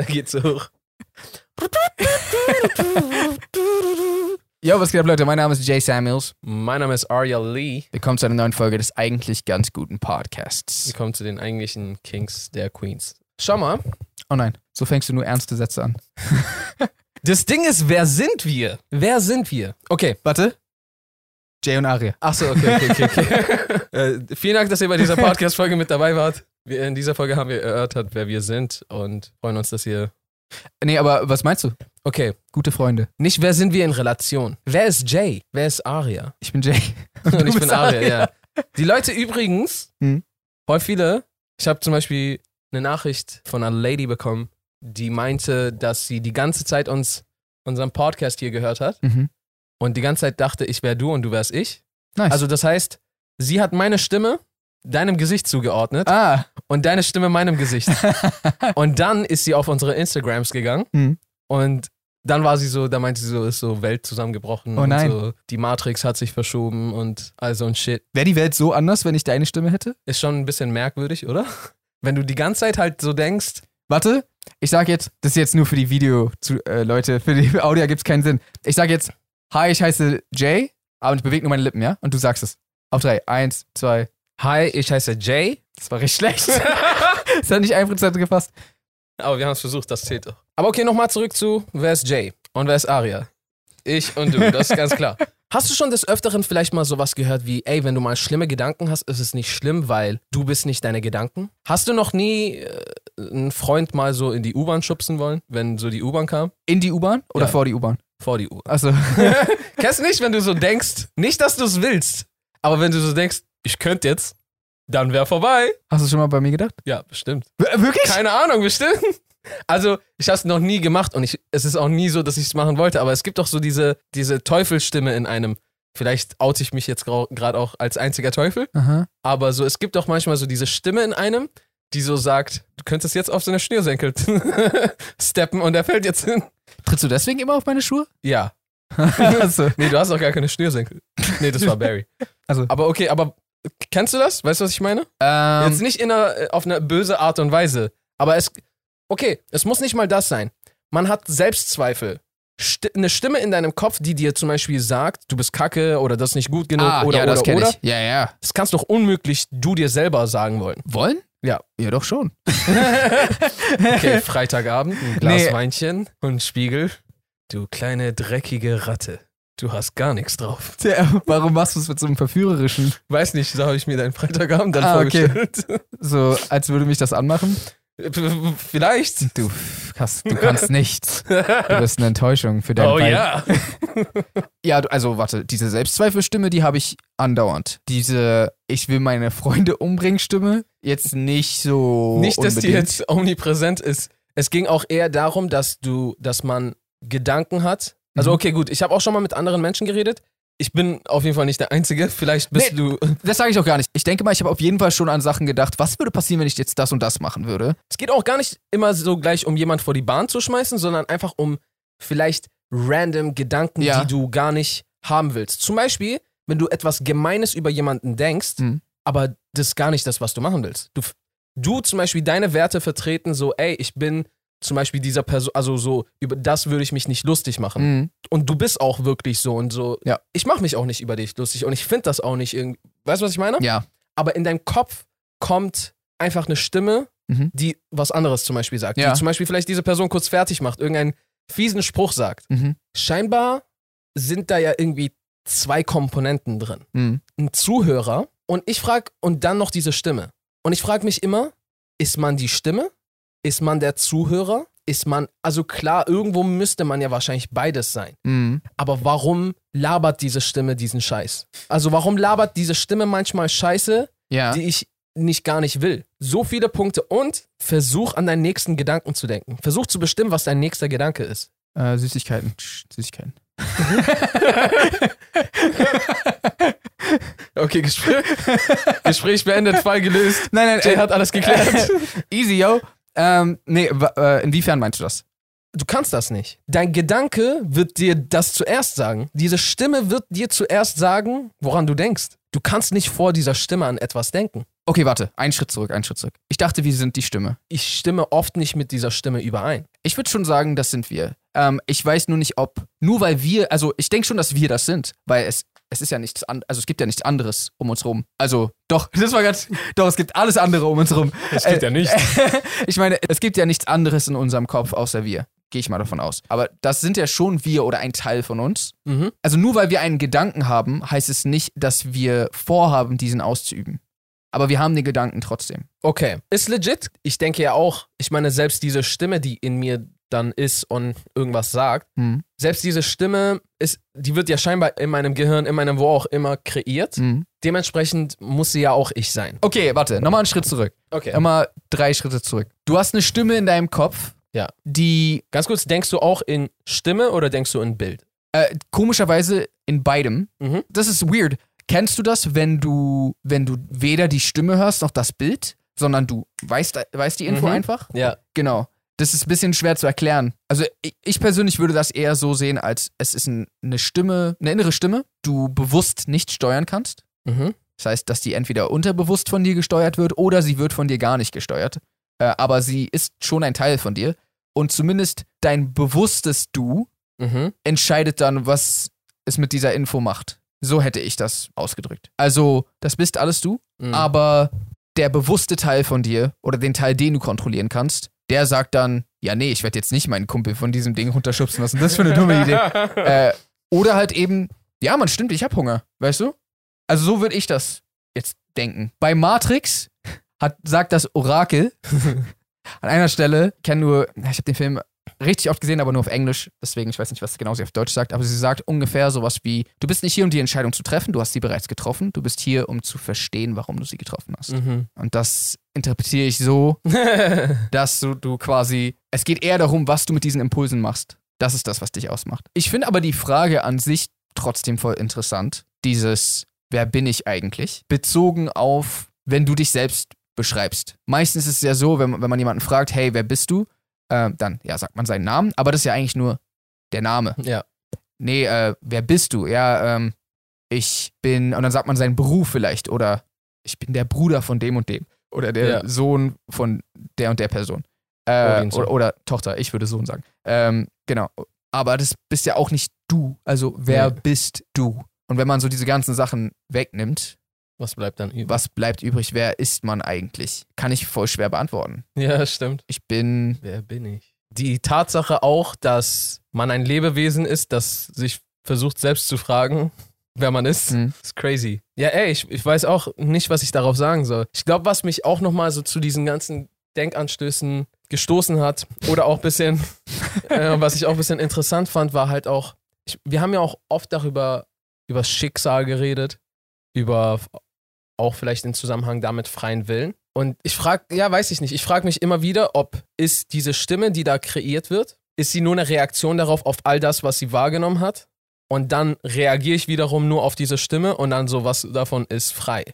geht so hoch. Yo, was geht ab, Leute? Mein Name ist Jay Samuels. Mein Name ist Arya Lee. Willkommen zu einer neuen Folge des eigentlich ganz guten Podcasts. Wir kommen zu den eigentlichen Kings der Queens. Schau mal. Oh nein, so fängst du nur ernste Sätze an. Das Ding ist, wer sind wir? Wer sind wir? Okay. Warte. Jay und Aria. Achso, okay, okay, okay. okay. äh, vielen Dank, dass ihr bei dieser Podcast-Folge mit dabei wart. Wir, in dieser Folge haben wir erörtert, wer wir sind und freuen uns, dass ihr. Nee, aber was meinst du? Okay, Gute Freunde. nicht wer sind wir in Relation. Wer ist Jay? Wer ist Aria? Ich bin Jay. Und, du ich bin bist Aria, ja. Die Leute übrigens, Hm. voll viele, ich habe zum Beispiel eine Nachricht von einer Lady bekommen, die meinte, dass sie die ganze Zeit uns, unseren Podcast hier gehört hat Mhm. und die ganze Zeit dachte, ich wäre du und du wärst ich. Nice. Also das heißt, sie hat meine Stimme deinem Gesicht zugeordnet ah. und deine Stimme meinem Gesicht. und dann ist sie auf unsere Instagrams gegangen Hm. und dann war sie so, da meinte sie so, ist so Welt zusammengebrochen Oh nein. und so, die Matrix hat sich verschoben und all so ein Shit. Wäre die Welt so anders, wenn ich deine Stimme hätte? Ist schon ein bisschen merkwürdig, oder? Wenn du die ganze Zeit halt so denkst, Warte, ich sag jetzt, das ist jetzt nur für die Video, zu, äh, Leute, für die Audio gibt's keinen Sinn. Ich sag jetzt, hi, ich heiße Jay, aber ich bewege nur meine Lippen, ja? Und du sagst es. Auf drei. Eins, zwei. Hi, ich heiße Jay. Das war recht schlecht. das hat nicht ein Prozent gefasst. Aber wir haben es versucht, das zählt doch. Aber okay, nochmal zurück zu, wer ist Jay und wer ist Aria? Ich und du, das ist ganz klar. Hast du schon des Öfteren vielleicht mal sowas gehört wie, ey, wenn du mal schlimme Gedanken hast, ist es nicht schlimm, weil du bist nicht deine Gedanken? Hast du noch nie äh, einen Freund mal so in die U-Bahn schubsen wollen, wenn so die U-Bahn kam? In die U-Bahn oder Ja. vor die U-Bahn? Vor die U-Bahn. Achso. Kennst du nicht, wenn du so denkst, nicht, dass du es willst, aber wenn du so denkst, ich könnte jetzt, dann wär vorbei. Hast du schon mal bei mir gedacht? Ja, bestimmt. Wirklich? Keine Ahnung, bestimmt. Also, ich habe es noch nie gemacht und ich, es ist auch nie so, dass ich es machen wollte, aber es gibt doch so diese, diese Teufelsstimme in einem. Vielleicht oute ich mich jetzt gerade auch als einziger Teufel, Aha. aber so, es gibt doch manchmal so diese Stimme in einem, die so sagt, du könntest jetzt auf so eine Schnürsenkel steppen und er fällt jetzt hin. Trittst du deswegen immer auf meine Schuhe? Ja. Achso. Nee, du hast auch gar keine Schnürsenkel. Nee, das war Barry. Also. Aber okay, aber kennst du das? Weißt du, was ich meine? Ähm, Jetzt nicht in einer, äh, auf eine böse Art und Weise. Aber es. Okay, es muss nicht mal das sein. Man hat Selbstzweifel. Sti eine Stimme in deinem Kopf, die dir zum Beispiel sagt, du bist kacke oder das ist nicht gut genug ah, oder ja, oder das kenn oder. ich. Ja, ja. Das kannst doch unmöglich du dir selber sagen wollen. Wollen? Ja. Ja, doch schon. Okay, Freitagabend, ein Glas Nee. Weinchen und Spiegel. Du kleine dreckige Ratte. Du hast gar nichts drauf. Tja, warum machst du es mit so einem verführerischen? Weiß nicht, so habe ich mir deinen Freitagabend dann Ah, okay. vorgestellt. So, als würde mich das anmachen? Vielleicht. Du, kannst, du kannst nichts. Du bist eine Enttäuschung für dein Oh Weib. ja. Ja, also warte, diese Selbstzweifelstimme, die habe ich andauernd. Diese Ich will meine Freunde umbringen Stimme, jetzt nicht so. Nicht, dass die unbedingt. jetzt omnipräsent ist. Es ging auch eher darum, dass du, dass man Gedanken hat. Also Mhm. okay, gut, ich habe auch schon mal mit anderen Menschen geredet. Ich bin auf jeden Fall nicht der Einzige. Vielleicht bist Nee. du. Das sage ich auch gar nicht. Ich denke mal, ich habe auf jeden Fall schon an Sachen gedacht. Was würde passieren, wenn ich jetzt das und das machen würde? Es geht auch gar nicht immer so gleich um jemand vor die Bahn zu schmeißen, sondern einfach um vielleicht random Gedanken, Ja. die du gar nicht haben willst. Zum Beispiel, wenn du etwas Gemeines über jemanden denkst, Mhm. aber das ist gar nicht das, was du machen willst. Du, du zum Beispiel deine Werte vertreten, so, ey, ich bin zum Beispiel dieser Person, also so, über das würde ich mich nicht lustig machen. Mhm. Und du bist auch wirklich so und so. Ja. Ich mache mich auch nicht über dich lustig und ich finde das auch nicht irgendwie. Weißt du, was ich meine? Ja. Aber in deinem Kopf kommt einfach eine Stimme, Mhm. die was anderes zum Beispiel sagt. Ja. Die zum Beispiel vielleicht diese Person kurz fertig macht, irgendeinen fiesen Spruch sagt. Mhm. Scheinbar sind da ja irgendwie zwei Komponenten drin. Mhm. Ein Zuhörer und ich frage, und dann noch diese Stimme. Und ich frage mich immer, ist man die Stimme? Ist man der Zuhörer? Ist man, also klar, irgendwo müsste man ja wahrscheinlich beides sein. Mhm. Aber warum labert diese Stimme diesen Scheiß? Also warum labert diese Stimme manchmal Scheiße, Ja. die ich nicht gar nicht will? So viele Punkte und versuch an deinen nächsten Gedanken zu denken. Versuch zu bestimmen, was dein nächster Gedanke ist. Äh, Süßigkeiten. Süßigkeiten. Okay, Gespräch, Gespräch beendet, Fall gelöst. Nein, nein, Jay hat alles geklärt. Easy, yo. Ähm, nee, äh, inwiefern meinst du das? Du kannst das nicht. Dein Gedanke wird dir das zuerst sagen. Diese Stimme wird dir zuerst sagen, woran du denkst. Du kannst nicht vor dieser Stimme an etwas denken. Okay, warte. Einen Schritt zurück, einen Schritt zurück. Ich dachte, wir sind die Stimme. Ich stimme oft nicht mit dieser Stimme überein. Ich würde schon sagen, das sind wir. Ähm, ich weiß nur nicht, ob. Nur weil wir. Also, ich denke schon, dass wir das sind. Weil es, es ist ja nichts an, Also, es gibt ja nichts anderes um uns rum. Also, doch, das war ganz. Doch, es gibt alles andere um uns rum. Das geht ja nicht. ich meine, es gibt ja nichts anderes in unserem Kopf außer wir. Gehe ich mal davon aus. Aber das sind ja schon wir oder ein Teil von uns. Mhm. Also nur weil wir einen Gedanken haben, heißt es nicht, dass wir vorhaben, diesen auszuüben. Aber wir haben den Gedanken trotzdem. Okay, ist legit. Ich denke ja auch, ich meine, selbst diese Stimme, die in mir dann ist und irgendwas sagt, Hm. selbst diese Stimme ist, die wird ja scheinbar in meinem Gehirn, in meinem wo auch immer kreiert. Hm. Dementsprechend muss sie ja auch ich sein. Okay, warte, nochmal einen Schritt zurück. Okay. Nochmal drei Schritte zurück. Du hast eine Stimme in deinem Kopf, Ja. die Ganz kurz, denkst du auch in Stimme oder denkst du in Bild? äh, komischerweise in beidem. Mhm. Das ist weird. Kennst du das, wenn du, wenn du weder die Stimme hörst noch das Bild, sondern du weißt, weißt die Info Mhm. einfach? Ja. Genau. Das ist ein bisschen schwer zu erklären. Also ich, ich persönlich würde das eher so sehen, als es ist ein, eine Stimme, eine innere Stimme, du bewusst nicht steuern kannst. Mhm. Das heißt, dass die entweder unterbewusst von dir gesteuert wird oder sie wird von dir gar nicht gesteuert. Äh, aber sie ist schon ein Teil von dir. Und zumindest dein bewusstes Du Mhm. entscheidet dann, was es mit dieser Info macht. So hätte ich das ausgedrückt. Also, das bist alles du, Mhm. aber der bewusste Teil von dir oder den Teil, den du kontrollieren kannst, der sagt dann, ja, nee, ich werde jetzt nicht meinen Kumpel von diesem Ding runterschubsen lassen. Das ist für eine dumme Idee. Äh, oder halt eben, ja, man stimmt, ich hab Hunger, weißt du? Also so würde ich das jetzt denken. Bei Matrix hat, sagt das Orakel an einer Stelle, ich kenn nur, ich habe den Film richtig oft gesehen, aber nur auf Englisch, deswegen, ich weiß nicht, was genau sie auf Deutsch sagt, aber sie sagt ungefähr sowas wie, du bist nicht hier, um die Entscheidung zu treffen, du hast sie bereits getroffen, du bist hier, um zu verstehen, warum du sie getroffen hast. Mhm. Und das interpretiere ich so, dass du, du quasi, es geht eher darum, was du mit diesen Impulsen machst. Das ist das, was dich ausmacht. Ich finde aber die Frage an sich trotzdem voll interessant. Dieses, wer bin ich eigentlich? Bezogen auf, wenn du dich selbst beschreibst. Meistens ist es ja so, wenn, wenn man jemanden fragt, hey, wer bist du? Äh, dann, ja, sagt man seinen Namen, aber das ist ja eigentlich nur der Name. ja. Nee, äh, wer bist du? Ja, ähm, ich bin, und dann sagt man seinen Beruf vielleicht oder ich bin der Bruder von dem und dem oder der Ja. Sohn von der und der Person. Äh, oder, oder Tochter, ich würde Sohn sagen. Ähm, genau. Aber das bist ja auch nicht du. Also, wer Nee. bist du? Und wenn man so diese ganzen Sachen wegnimmt, Was bleibt dann über? was bleibt übrig? Wer ist man eigentlich? Kann ich voll schwer beantworten. Ja, stimmt. Ich bin. Wer bin ich? Die Tatsache auch, dass man ein Lebewesen ist, das sich versucht selbst zu fragen, wer man ist, Hm. ist crazy. Ja, ey, ich, ich weiß auch nicht, was ich darauf sagen soll. Ich glaube, was mich auch nochmal so zu diesen ganzen Denkanstößen gestoßen hat oder auch ein bisschen, äh, was ich auch ein bisschen interessant fand, war halt auch, ich, wir haben ja auch oft darüber, über Schicksal geredet, über auch vielleicht in Zusammenhang damit freien Willen. Und ich frage, ja, weiß ich nicht, ich frage mich immer wieder, ob ist diese Stimme, die da kreiert wird, ist sie nur eine Reaktion darauf, auf all das, was sie wahrgenommen hat? Und dann reagiere ich wiederum nur auf diese Stimme und dann so, was davon ist frei.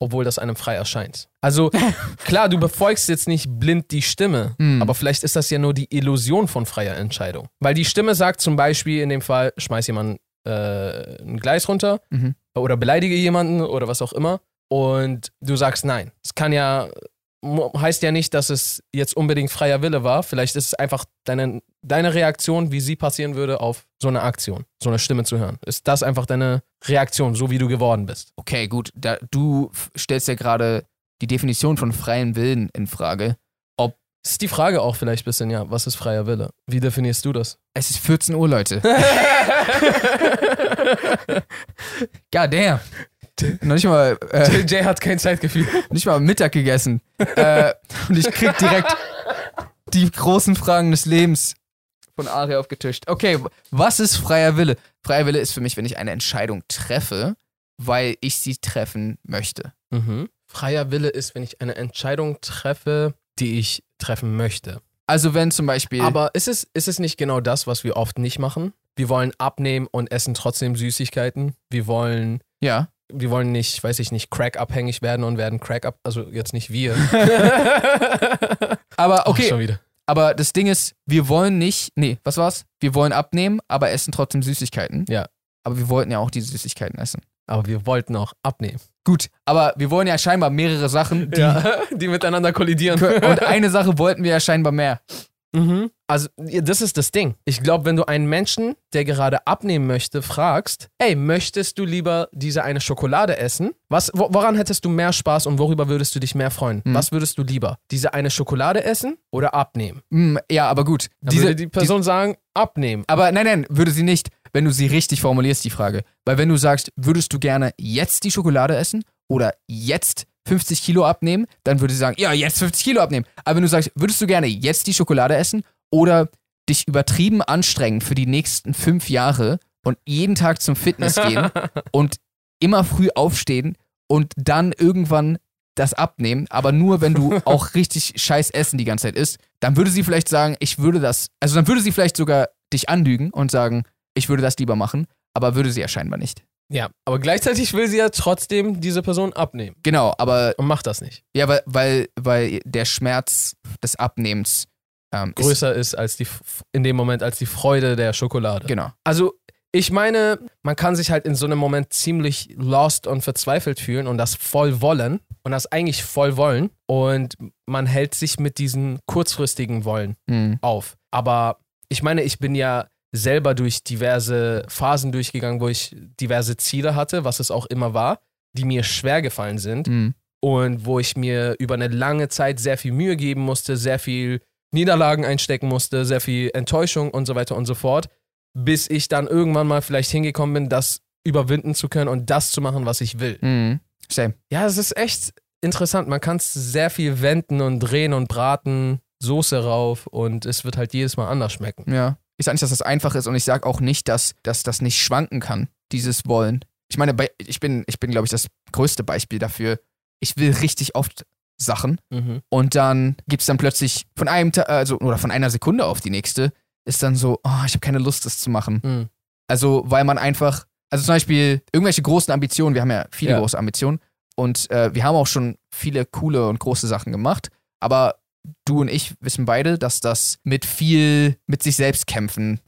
Obwohl das einem frei erscheint. Also, klar, du befolgst jetzt nicht blind die Stimme, Hm. aber vielleicht ist das ja nur die Illusion von freier Entscheidung. Weil die Stimme sagt zum Beispiel in dem Fall, schmeiß jemanden äh, ein Gleis runter Mhm. oder beleidige jemanden oder was auch immer und du sagst nein. Es kann ja, heißt ja nicht, dass es jetzt unbedingt freier Wille war. Vielleicht ist es einfach deine, deine Reaktion, wie sie passieren würde auf so eine Aktion, so eine Stimme zu hören. Ist das einfach deine Reaktion, so wie du geworden bist? Okay, gut. Da, du stellst ja gerade die Definition von freiem Willen in Frage. Das ist die Frage auch vielleicht ein bisschen, ja, was ist freier Wille? Wie definierst du das? Es ist 14 Uhr, Leute. God damn. Noch nicht mal, äh, Jay hat kein Zeitgefühl. nicht mal Mittag gegessen. äh, und ich krieg direkt die großen Fragen des Lebens von Ari aufgetischt. Okay, was ist freier Wille? Freier Wille ist für mich, wenn ich eine Entscheidung treffe, weil ich sie treffen möchte. Mhm. Freier Wille ist, wenn ich eine Entscheidung treffe, die ich treffen möchte. Also wenn zum Beispiel. Aber ist es, ist es nicht genau das, was wir oft nicht machen? Wir wollen abnehmen und essen trotzdem Süßigkeiten. Wir wollen, ja. Wir wollen nicht, weiß ich nicht, Crack-abhängig werden und werden Crack-ab, also jetzt nicht wir. Aber okay, schon wieder. aber das Ding ist, wir wollen nicht. Nee, was war's? Wir wollen abnehmen, aber essen trotzdem Süßigkeiten. Ja. Aber wir wollten ja auch diese Süßigkeiten essen. Aber wir wollten auch abnehmen. Gut, aber wir wollen ja scheinbar mehrere Sachen, die, Ja, die miteinander kollidieren. und eine Sache wollten wir ja scheinbar mehr. Mhm. Also, das ist das Ding. Ich glaube, wenn du einen Menschen, der gerade abnehmen möchte, fragst, ey, möchtest du lieber diese eine Schokolade essen? Was, wo, woran hättest du mehr Spaß und worüber würdest du dich mehr freuen? Hm. Was würdest du lieber? Diese eine Schokolade essen oder abnehmen? Hm, ja, aber gut. Dann würde die Person sagen, abnehmen. Aber nein, nein, würde sie nicht, wenn du sie richtig formulierst, die Frage. Weil wenn du sagst, würdest du gerne jetzt die Schokolade essen oder jetzt 50 Kilo abnehmen, dann würde sie sagen, ja, jetzt 50 Kilo abnehmen. Aber wenn du sagst, würdest du gerne jetzt die Schokolade essen oder dich übertrieben anstrengen für die nächsten fünf Jahre und jeden Tag zum Fitness gehen und immer früh aufstehen und dann irgendwann das abnehmen, aber nur wenn du auch richtig scheiß Essen die ganze Zeit isst, dann würde sie vielleicht sagen, ich würde das, also dann würde sie vielleicht sogar dich anlügen und sagen, ich würde das lieber machen, aber würde sie ja scheinbar nicht. Ja, aber gleichzeitig will sie ja trotzdem diese Person abnehmen Genau, aber und macht das nicht. ja, weil, weil, weil der Schmerz des Abnehmens ähm, ist, Größer ist als die, in dem Moment als die Freude der Schokolade. genau. Also, ich meine, man kann sich halt in so einem Moment ziemlich lost und verzweifelt fühlen und das voll wollen und das eigentlich voll wollen und man hält sich mit diesen kurzfristigen Wollen Hm. auf. Aber ich meine, ich bin ja selber durch diverse Phasen durchgegangen, wo ich diverse Ziele hatte, was es auch immer war, die mir schwer gefallen sind Hm. und wo ich mir über eine lange Zeit sehr viel Mühe geben musste, sehr viel Niederlagen einstecken musste, sehr viel Enttäuschung und so weiter und so fort, bis ich dann irgendwann mal vielleicht hingekommen bin, das überwinden zu können und das zu machen, was ich will. Hm. Same. Ja, es ist echt interessant. Man kann es sehr viel wenden und drehen und braten, Soße rauf und es wird halt jedes Mal anders schmecken. Ja. Ich sage nicht, dass das einfach ist und ich sage auch nicht, dass, dass das nicht schwanken kann, dieses Wollen. Ich meine, ich bin, ich bin glaube ich, das größte Beispiel dafür. Ich will richtig oft Sachen Mhm. und dann gibt es dann plötzlich von einem Ta also oder von einer Sekunde auf die nächste ist dann so, oh, ich habe keine Lust, das zu machen. Mhm. Also, weil man einfach, also zum Beispiel irgendwelche großen Ambitionen, wir haben ja viele Ja. große Ambitionen und äh, wir haben auch schon viele coole und große Sachen gemacht, aber du und ich wissen beide, dass das mit viel mit sich selbst kämpfen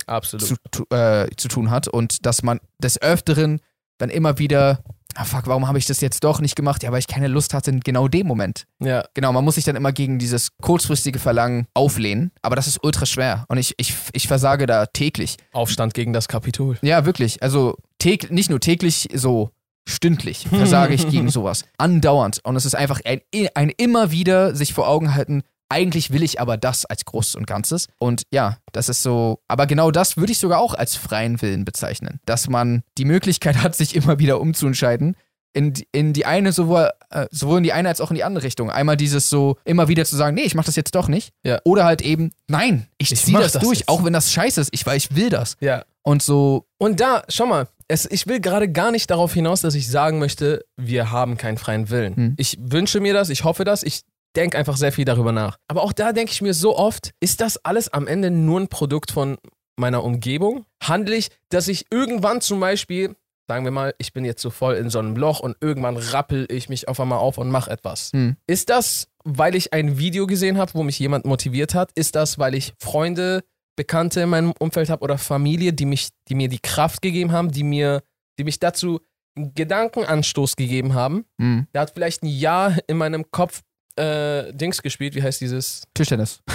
zu, äh, zu tun hat und dass man des Öfteren dann immer wieder, ah fuck, warum habe ich das jetzt doch nicht gemacht? Ja, weil ich keine Lust hatte in genau dem Moment. ja, Genau, man muss sich dann immer gegen dieses kurzfristige Verlangen auflehnen, aber das ist ultra schwer und ich, ich, ich versage da täglich. Aufstand gegen das Kapitol. Ja, wirklich. Also täg nicht nur täglich, so stündlich versage ich gegen sowas. Andauernd. Und es ist einfach ein, ein immer wieder sich vor Augen halten, eigentlich will ich aber das als Großes und Ganzes. Und ja, das ist so, aber genau das würde ich sogar auch als freien Willen bezeichnen. Dass man die Möglichkeit hat, sich immer wieder umzuentscheiden. In, die- in die eine, sowohl, äh, sowohl in die eine als auch in die andere Richtung. Einmal dieses so, immer wieder zu sagen, nee, ich mach das jetzt doch nicht. Ja. Oder halt eben, nein, ich, Ich zieh das, das durch, jetzt. auch wenn das scheiße ist, ich, weil ich will das. Ja. Und so, Und da, schau mal, es, ich will gerade gar nicht darauf hinaus, dass ich sagen möchte, wir haben keinen freien Willen. Hm. Ich wünsche mir das, ich hoffe das, ich denke einfach sehr viel darüber nach. Aber auch da denke ich mir so oft, ist das alles am Ende nur ein Produkt von meiner Umgebung? Handle ich, dass ich irgendwann zum Beispiel, sagen wir mal, ich bin jetzt so voll in so einem Loch und irgendwann rappel ich mich auf einmal auf und mache etwas. Hm. Ist das, weil ich ein Video gesehen habe, wo mich jemand motiviert hat? Ist das, weil ich Freunde, Bekannte in meinem Umfeld habe oder Familie, die mich, die mir die Kraft gegeben haben, die mir, die mich dazu einen Gedankenanstoß gegeben haben? mh, Der hat vielleicht ein Jahr in meinem Kopf äh, Dings gespielt. Wie heißt dieses? Tischtennis.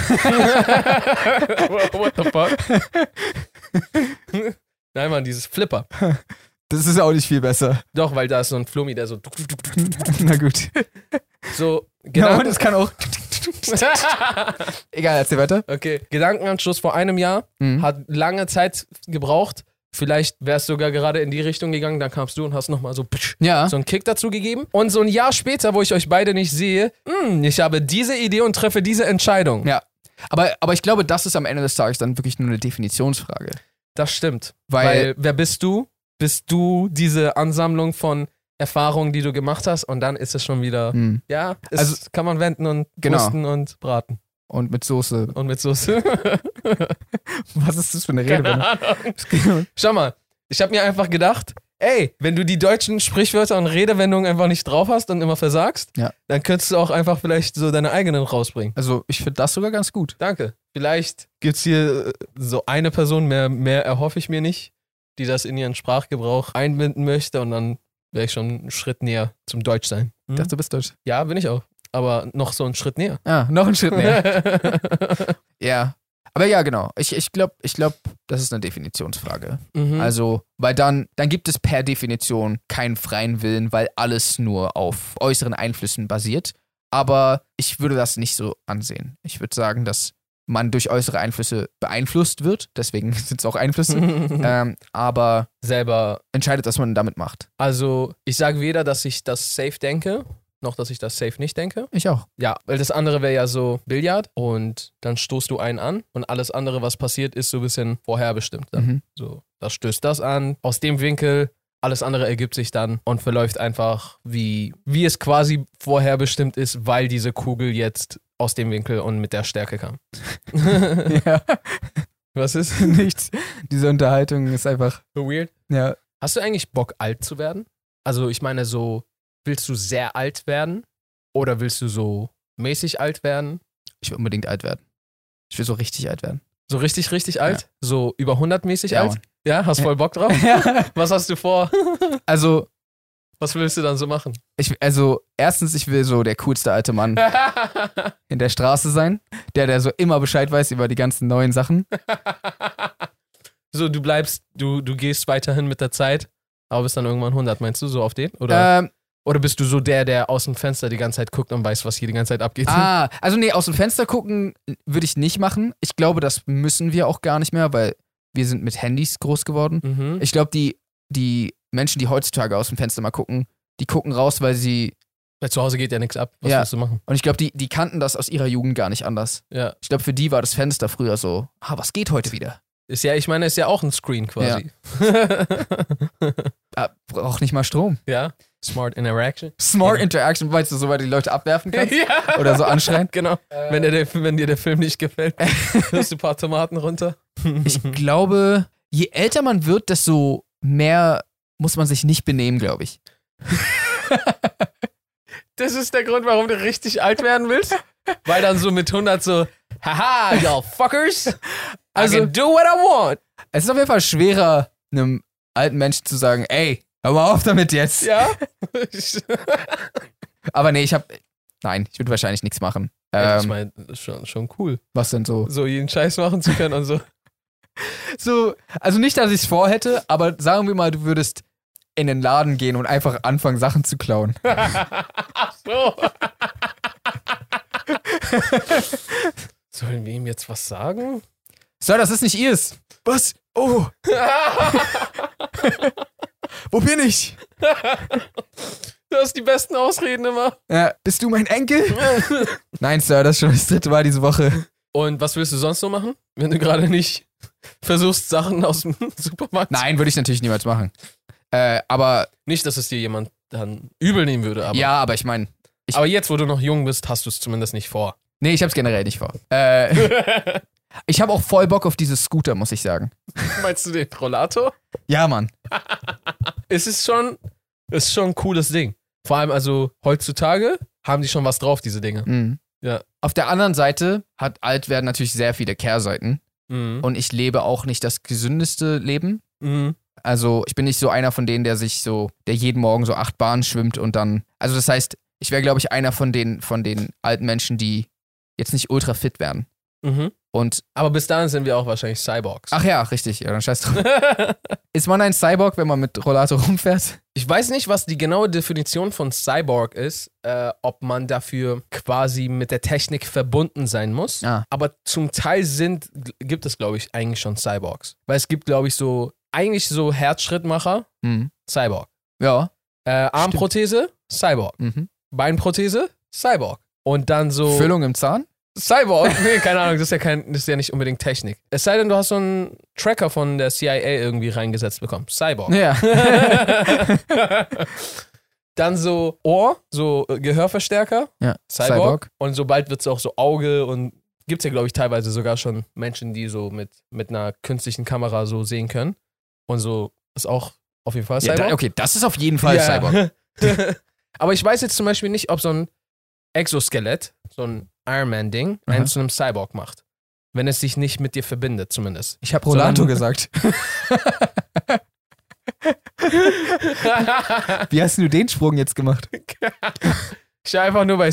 What the fuck? Nein, Mann, dieses Flipper. Das ist auch nicht viel besser. Doch, weil da ist so ein Flummi, der so. Na gut. So, Genau, Gedanken. das kann auch. Egal, erzähl weiter. okay, Gedankenanstoß vor einem Jahr. Mhm. Hat lange Zeit gebraucht. Vielleicht wärst du sogar gerade in die Richtung gegangen, dann kamst du und hast nochmal so, Ja. so einen Kick dazu gegeben. Und so ein Jahr später, wo ich euch beide nicht sehe, hm, ich habe diese Idee und treffe diese Entscheidung. Ja. Aber, aber ich glaube, das ist am Ende des Tages dann wirklich nur eine Definitionsfrage. Das stimmt. Weil, Weil, wer bist du? Bist du diese Ansammlung von Erfahrungen, die du gemacht hast? Und dann ist es schon wieder, Hm. ja, es Also- kann man wenden und Genau. und braten. Und mit Soße. Und mit Soße. Was ist das für eine Keine Rede? Ahnung. Schau mal, ich habe mir einfach gedacht, ey, wenn du die deutschen Sprichwörter und Redewendungen einfach nicht drauf hast und immer versagst, Ja. dann könntest du auch einfach vielleicht so deine eigenen rausbringen. Also, ich finde das sogar ganz gut. Danke. Vielleicht gibt es hier äh, so eine Person, mehr, mehr erhoffe ich mir nicht, die das in ihren Sprachgebrauch einbinden möchte und dann wäre ich schon einen Schritt näher zum Deutschsein. Ich dachte, du bist deutsch. Ja, bin ich auch. Aber noch so einen Schritt näher. Ah, noch ein Schritt mehr. ja. Aber ja, genau. Ich, ich glaube, ich glaub, das ist eine Definitionsfrage. Mhm. Also, weil dann, dann gibt es per Definition keinen freien Willen, weil alles nur auf äußeren Einflüssen basiert. Aber ich würde das nicht so ansehen. Ich würde sagen, dass man durch äußere Einflüsse beeinflusst wird. Deswegen sind es auch Einflüsse. ähm, aber Selber, entscheidet, was man damit macht. also ich sage weder, dass ich das safe denke, noch dass ich das safe nicht denke. Ich auch. Ja, weil das andere wäre ja so Billard und dann stoßt du einen an und alles andere, was passiert, ist so ein bisschen vorherbestimmt. Dann. Mhm. So, das stößt das an, aus dem Winkel, alles andere ergibt sich dann und verläuft einfach, wie, wie es quasi vorherbestimmt ist, weil diese Kugel jetzt aus dem Winkel und mit der Stärke kam. ja, Was ist? nichts. Diese Unterhaltung ist einfach, So weird. ja. Hast du eigentlich Bock, alt zu werden? Also, ich meine, so, willst du sehr alt werden? Oder willst du so mäßig alt werden? Ich will unbedingt alt werden. Ich will so richtig alt werden. So richtig, richtig alt? So über 100 mäßig Ja, alt? Mann. Ja, hast voll Bock drauf? Was hast du vor? also, Was willst du dann so machen? ich, also, erstens, ich will so der coolste alte Mann in der Straße sein. Der, der so immer Bescheid weiß über die ganzen neuen Sachen. so, du bleibst, du, du gehst weiterhin mit der Zeit, aber bist dann irgendwann 100, meinst du, so auf den? Oder, Ähm, oder bist du so der, der aus dem Fenster die ganze Zeit guckt und weiß, was hier die ganze Zeit abgeht? ah, also nee, aus dem Fenster gucken würde ich nicht machen. Ich glaube, das müssen wir auch gar nicht mehr, weil wir sind mit Handys groß geworden. Mhm. Ich glaube, die, die Menschen, die heutzutage aus dem Fenster mal gucken, die gucken raus, weil sie, Weil zu Hause geht ja nichts ab. Was Ja. willst du machen? und ich glaube, die, die kannten das aus ihrer Jugend gar nicht anders. Ja. Ich glaube, für die war das Fenster früher so, ah, was geht heute wieder? Ist ja, ich meine, ist ja auch ein Screen quasi. Ah, braucht nicht mal Strom. Ja. Smart Interaction. Smart Interaction, weil du so weit die Leute abwerfen kannst ja. oder so anschreien. Genau. Wenn, dir der, wenn dir der Film nicht gefällt, wirst du ein paar Tomaten runter. Ich glaube, je älter man wird, desto mehr muss man sich nicht benehmen, glaube ich. Das ist der Grund, warum du richtig alt werden willst? Weil dann so mit 100 so, haha, y'all fuckers, Also- I can do what I want. Es ist auf jeden Fall schwerer, einem alten Menschen zu sagen, ey, hör mal auf damit jetzt. Ja? Aber nee, ich habe, nein, ich würde wahrscheinlich nichts machen. Ja, ich Ähm, meine, das ist schon, schon cool, was denn so? so jeden Scheiß machen zu können und so. So, also nicht, dass ich es vorhätte, aber sagen wir mal, du würdest in den Laden gehen und einfach anfangen, Sachen zu klauen. Ach so. Sollen wir ihm jetzt was sagen? Sir, das ist nicht ihrs. Was? Oh, wo bin ich? Du hast die besten Ausreden immer. Ja, bist du mein Enkel? Nein, Sir, das ist schon das dritte Mal diese Woche. Und was willst du sonst so machen, wenn du gerade nicht versuchst, Sachen aus dem Supermarkt Nein, würde ich natürlich niemals machen. Äh, aber Nicht, dass es dir jemand dann übel nehmen würde, aber, ja, aber ich meine, aber jetzt, wo du noch jung bist, hast du es zumindest nicht vor. nee, ich hab's generell nicht vor. Äh, ich habe auch voll Bock auf diese Scooter, muss ich sagen. Meinst du den Rollator? Ja, Mann. Es ist schon, es ist schon ein cooles Ding. Vor allem also heutzutage haben die schon was drauf, diese Dinge. Mhm. Ja. Auf der anderen Seite hat Altwerden natürlich sehr viele Kehrseiten. Mhm. Und ich lebe auch nicht das gesündeste Leben. Mhm. Also ich bin nicht so einer von denen, der sich so, der jeden Morgen so acht Bahnen schwimmt und dann. Also das heißt, ich wäre, glaube ich, einer von den, von den alten Menschen, die jetzt nicht ultra fit werden. Mhm. Und Aber bis dahin sind wir auch wahrscheinlich Cyborgs. ach ja, richtig, ja, dann scheiß drauf. Ist man ein Cyborg, wenn man mit Rollator rumfährt? Ich weiß nicht, was die genaue Definition von Cyborg ist, äh, ob man dafür quasi mit der Technik verbunden sein muss. Ah. Aber zum Teil sind, gibt es, glaube ich, eigentlich schon Cyborgs. Weil es gibt, glaube ich, so, eigentlich so Herzschrittmacher, Mhm. Cyborg. Ja. Äh, Armprothese, Cyborg. Mhm. Beinprothese, Cyborg. Und dann so. Füllung im Zahn? Cyborg? Nee, keine Ahnung, das ist, ja kein, das ist ja nicht unbedingt Technik. Es sei denn, du hast so einen Tracker von der CIA irgendwie reingesetzt bekommen. Cyborg. Ja. Dann so Ohr, so äh, Gehörverstärker, ja. Cyborg. Cyborg. Und sobald wird es auch so Auge und gibt es ja, glaube ich, teilweise sogar schon Menschen, die so mit, mit einer künstlichen Kamera so sehen können. Und so ist auch auf jeden Fall Ja, Cyborg. da, okay, das ist auf jeden Fall Ja. Cyborg. Aber ich weiß jetzt zum Beispiel nicht, ob so ein Exoskelett, so ein Iron Man-Ding, einen Aha. zu einem Cyborg macht. Wenn es sich nicht mit dir verbindet, zumindest. Ich habe Rollator Rollator gesagt. Wie hast du den Sprung jetzt gemacht? Ich war einfach nur bei.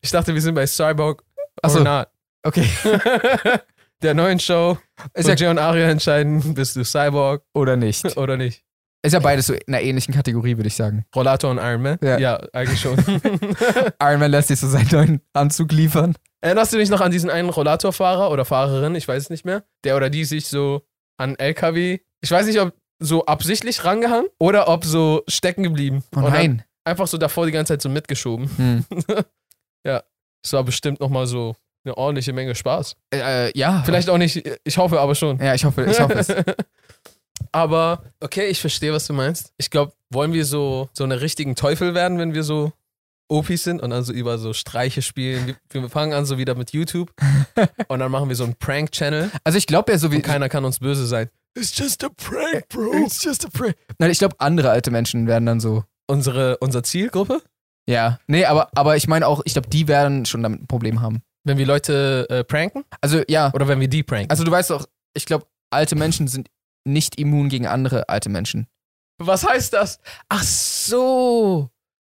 Ich dachte, wir sind bei Cyborg Ach or so. not. Okay. Der neuen Show. Ist ja, Jay und Aria entscheiden, bist du Cyborg oder nicht. oder nicht. Ist ja beides so in einer ähnlichen Kategorie, würde ich sagen. Rollator und Iron Man? Ja. eigentlich schon. Iron Man lässt sich so seinen neuen Anzug liefern. Erinnerst du dich noch an diesen einen Rollatorfahrer oder Fahrerin, ich weiß es nicht mehr, der oder die sich so an LKW, ich weiß nicht, ob so absichtlich rangehangen oder ob so stecken geblieben. Oh nein. Einfach so davor die ganze Zeit so mitgeschoben. Hm. Es war bestimmt nochmal so eine ordentliche Menge Spaß. Äh, ja. Vielleicht auch nicht, ich hoffe aber schon. Ja, ich hoffe, ich hoffe es. aber, okay, ich verstehe, was du meinst. Ich glaube, wollen wir so, so eine richtigen Teufel werden, wenn wir so Opis sind und dann so über so Streiche spielen. Wir, wir fangen an so wieder mit YouTube und dann machen wir so einen Prank-Channel Also ich glaube ja so wie. keiner kann uns böse sein. It's just a prank, bro. It's just a prank. Nein, ich glaube, andere alte Menschen werden dann so. Unsere, unsere Zielgruppe, Ja. Nee, aber, aber ich meine auch, ich glaube, die werden schon damit ein Problem haben. wenn wir Leute äh, pranken Also ja. oder wenn wir die pranken. Also du weißt doch, ich glaube, alte Menschen sind nicht immun gegen andere alte Menschen. Was heißt das? Ach so.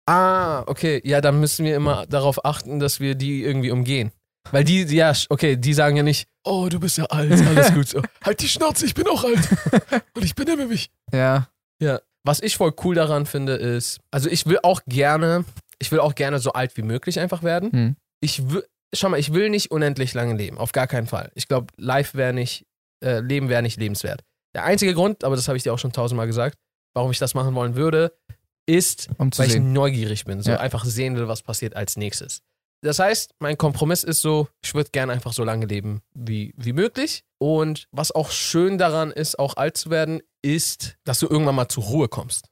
Ah, okay. Ja, dann müssen wir immer darauf achten, dass wir die irgendwie umgehen. Weil die, ja, okay, die sagen ja nicht, oh, du bist ja alt, alles gut so. halt die Schnauze, ich bin auch alt. Und ich benehme mich. Ja. Ja. Was ich voll cool daran finde, ist, also ich will auch gerne, ich will auch gerne so alt wie möglich einfach werden. Hm. Ich will, schau mal, ich will nicht unendlich lange leben, auf gar keinen Fall. Ich glaube, life wäre nicht, äh, Leben wäre nicht lebenswert. Der einzige Grund, aber das habe ich dir auch schon tausendmal gesagt, warum ich das machen wollen würde, ist, Um weil ich sehen. neugierig bin, so Ja. einfach sehen will, was passiert als nächstes. Das heißt, mein Kompromiss ist so, ich würde gerne einfach so lange leben wie, wie möglich. Und was auch schön daran ist, auch alt zu werden, ist, dass du irgendwann mal zur Ruhe kommst.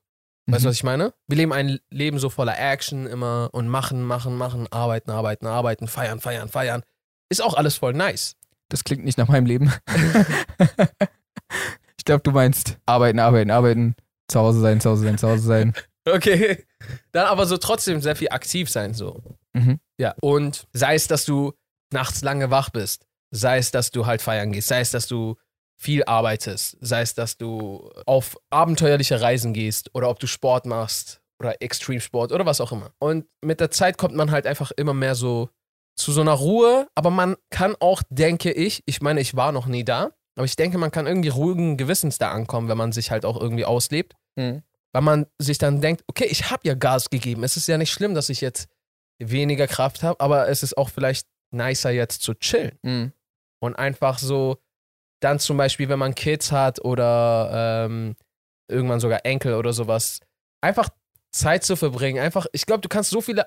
Weißt du, Mhm. was ich meine? Wir leben ein Leben so voller Action immer und machen, machen, machen, arbeiten, arbeiten, arbeiten, feiern, feiern, feiern. Ist auch alles voll nice. Das klingt nicht nach meinem Leben. ich glaube, du meinst arbeiten, arbeiten, arbeiten, zu Hause sein, zu Hause sein, zu Hause sein. Okay. Dann aber so trotzdem sehr viel aktiv sein, so. Mhm. Ja. Und sei es, dass du nachts lange wach bist, sei es, dass du halt feiern gehst, sei es, dass du viel arbeitest, sei es, dass du auf abenteuerliche Reisen gehst oder ob du Sport machst oder Extremsport oder was auch immer. Und mit der Zeit kommt man halt einfach immer mehr so zu so einer Ruhe, aber man kann auch, denke ich, ich meine, ich war noch nie da, aber ich denke, man kann irgendwie ruhigen Gewissens da ankommen, wenn man sich halt auch irgendwie auslebt Mhm. weil man sich dann denkt, okay, ich habe ja Gas gegeben. Es ist ja nicht schlimm, dass ich jetzt weniger Kraft habe, aber es ist auch vielleicht nicer jetzt zu chillen Mhm. und einfach so dann zum Beispiel, wenn man Kids hat oder ähm, irgendwann sogar Enkel oder sowas, einfach Zeit zu verbringen. Einfach, ich glaube, du kannst so viele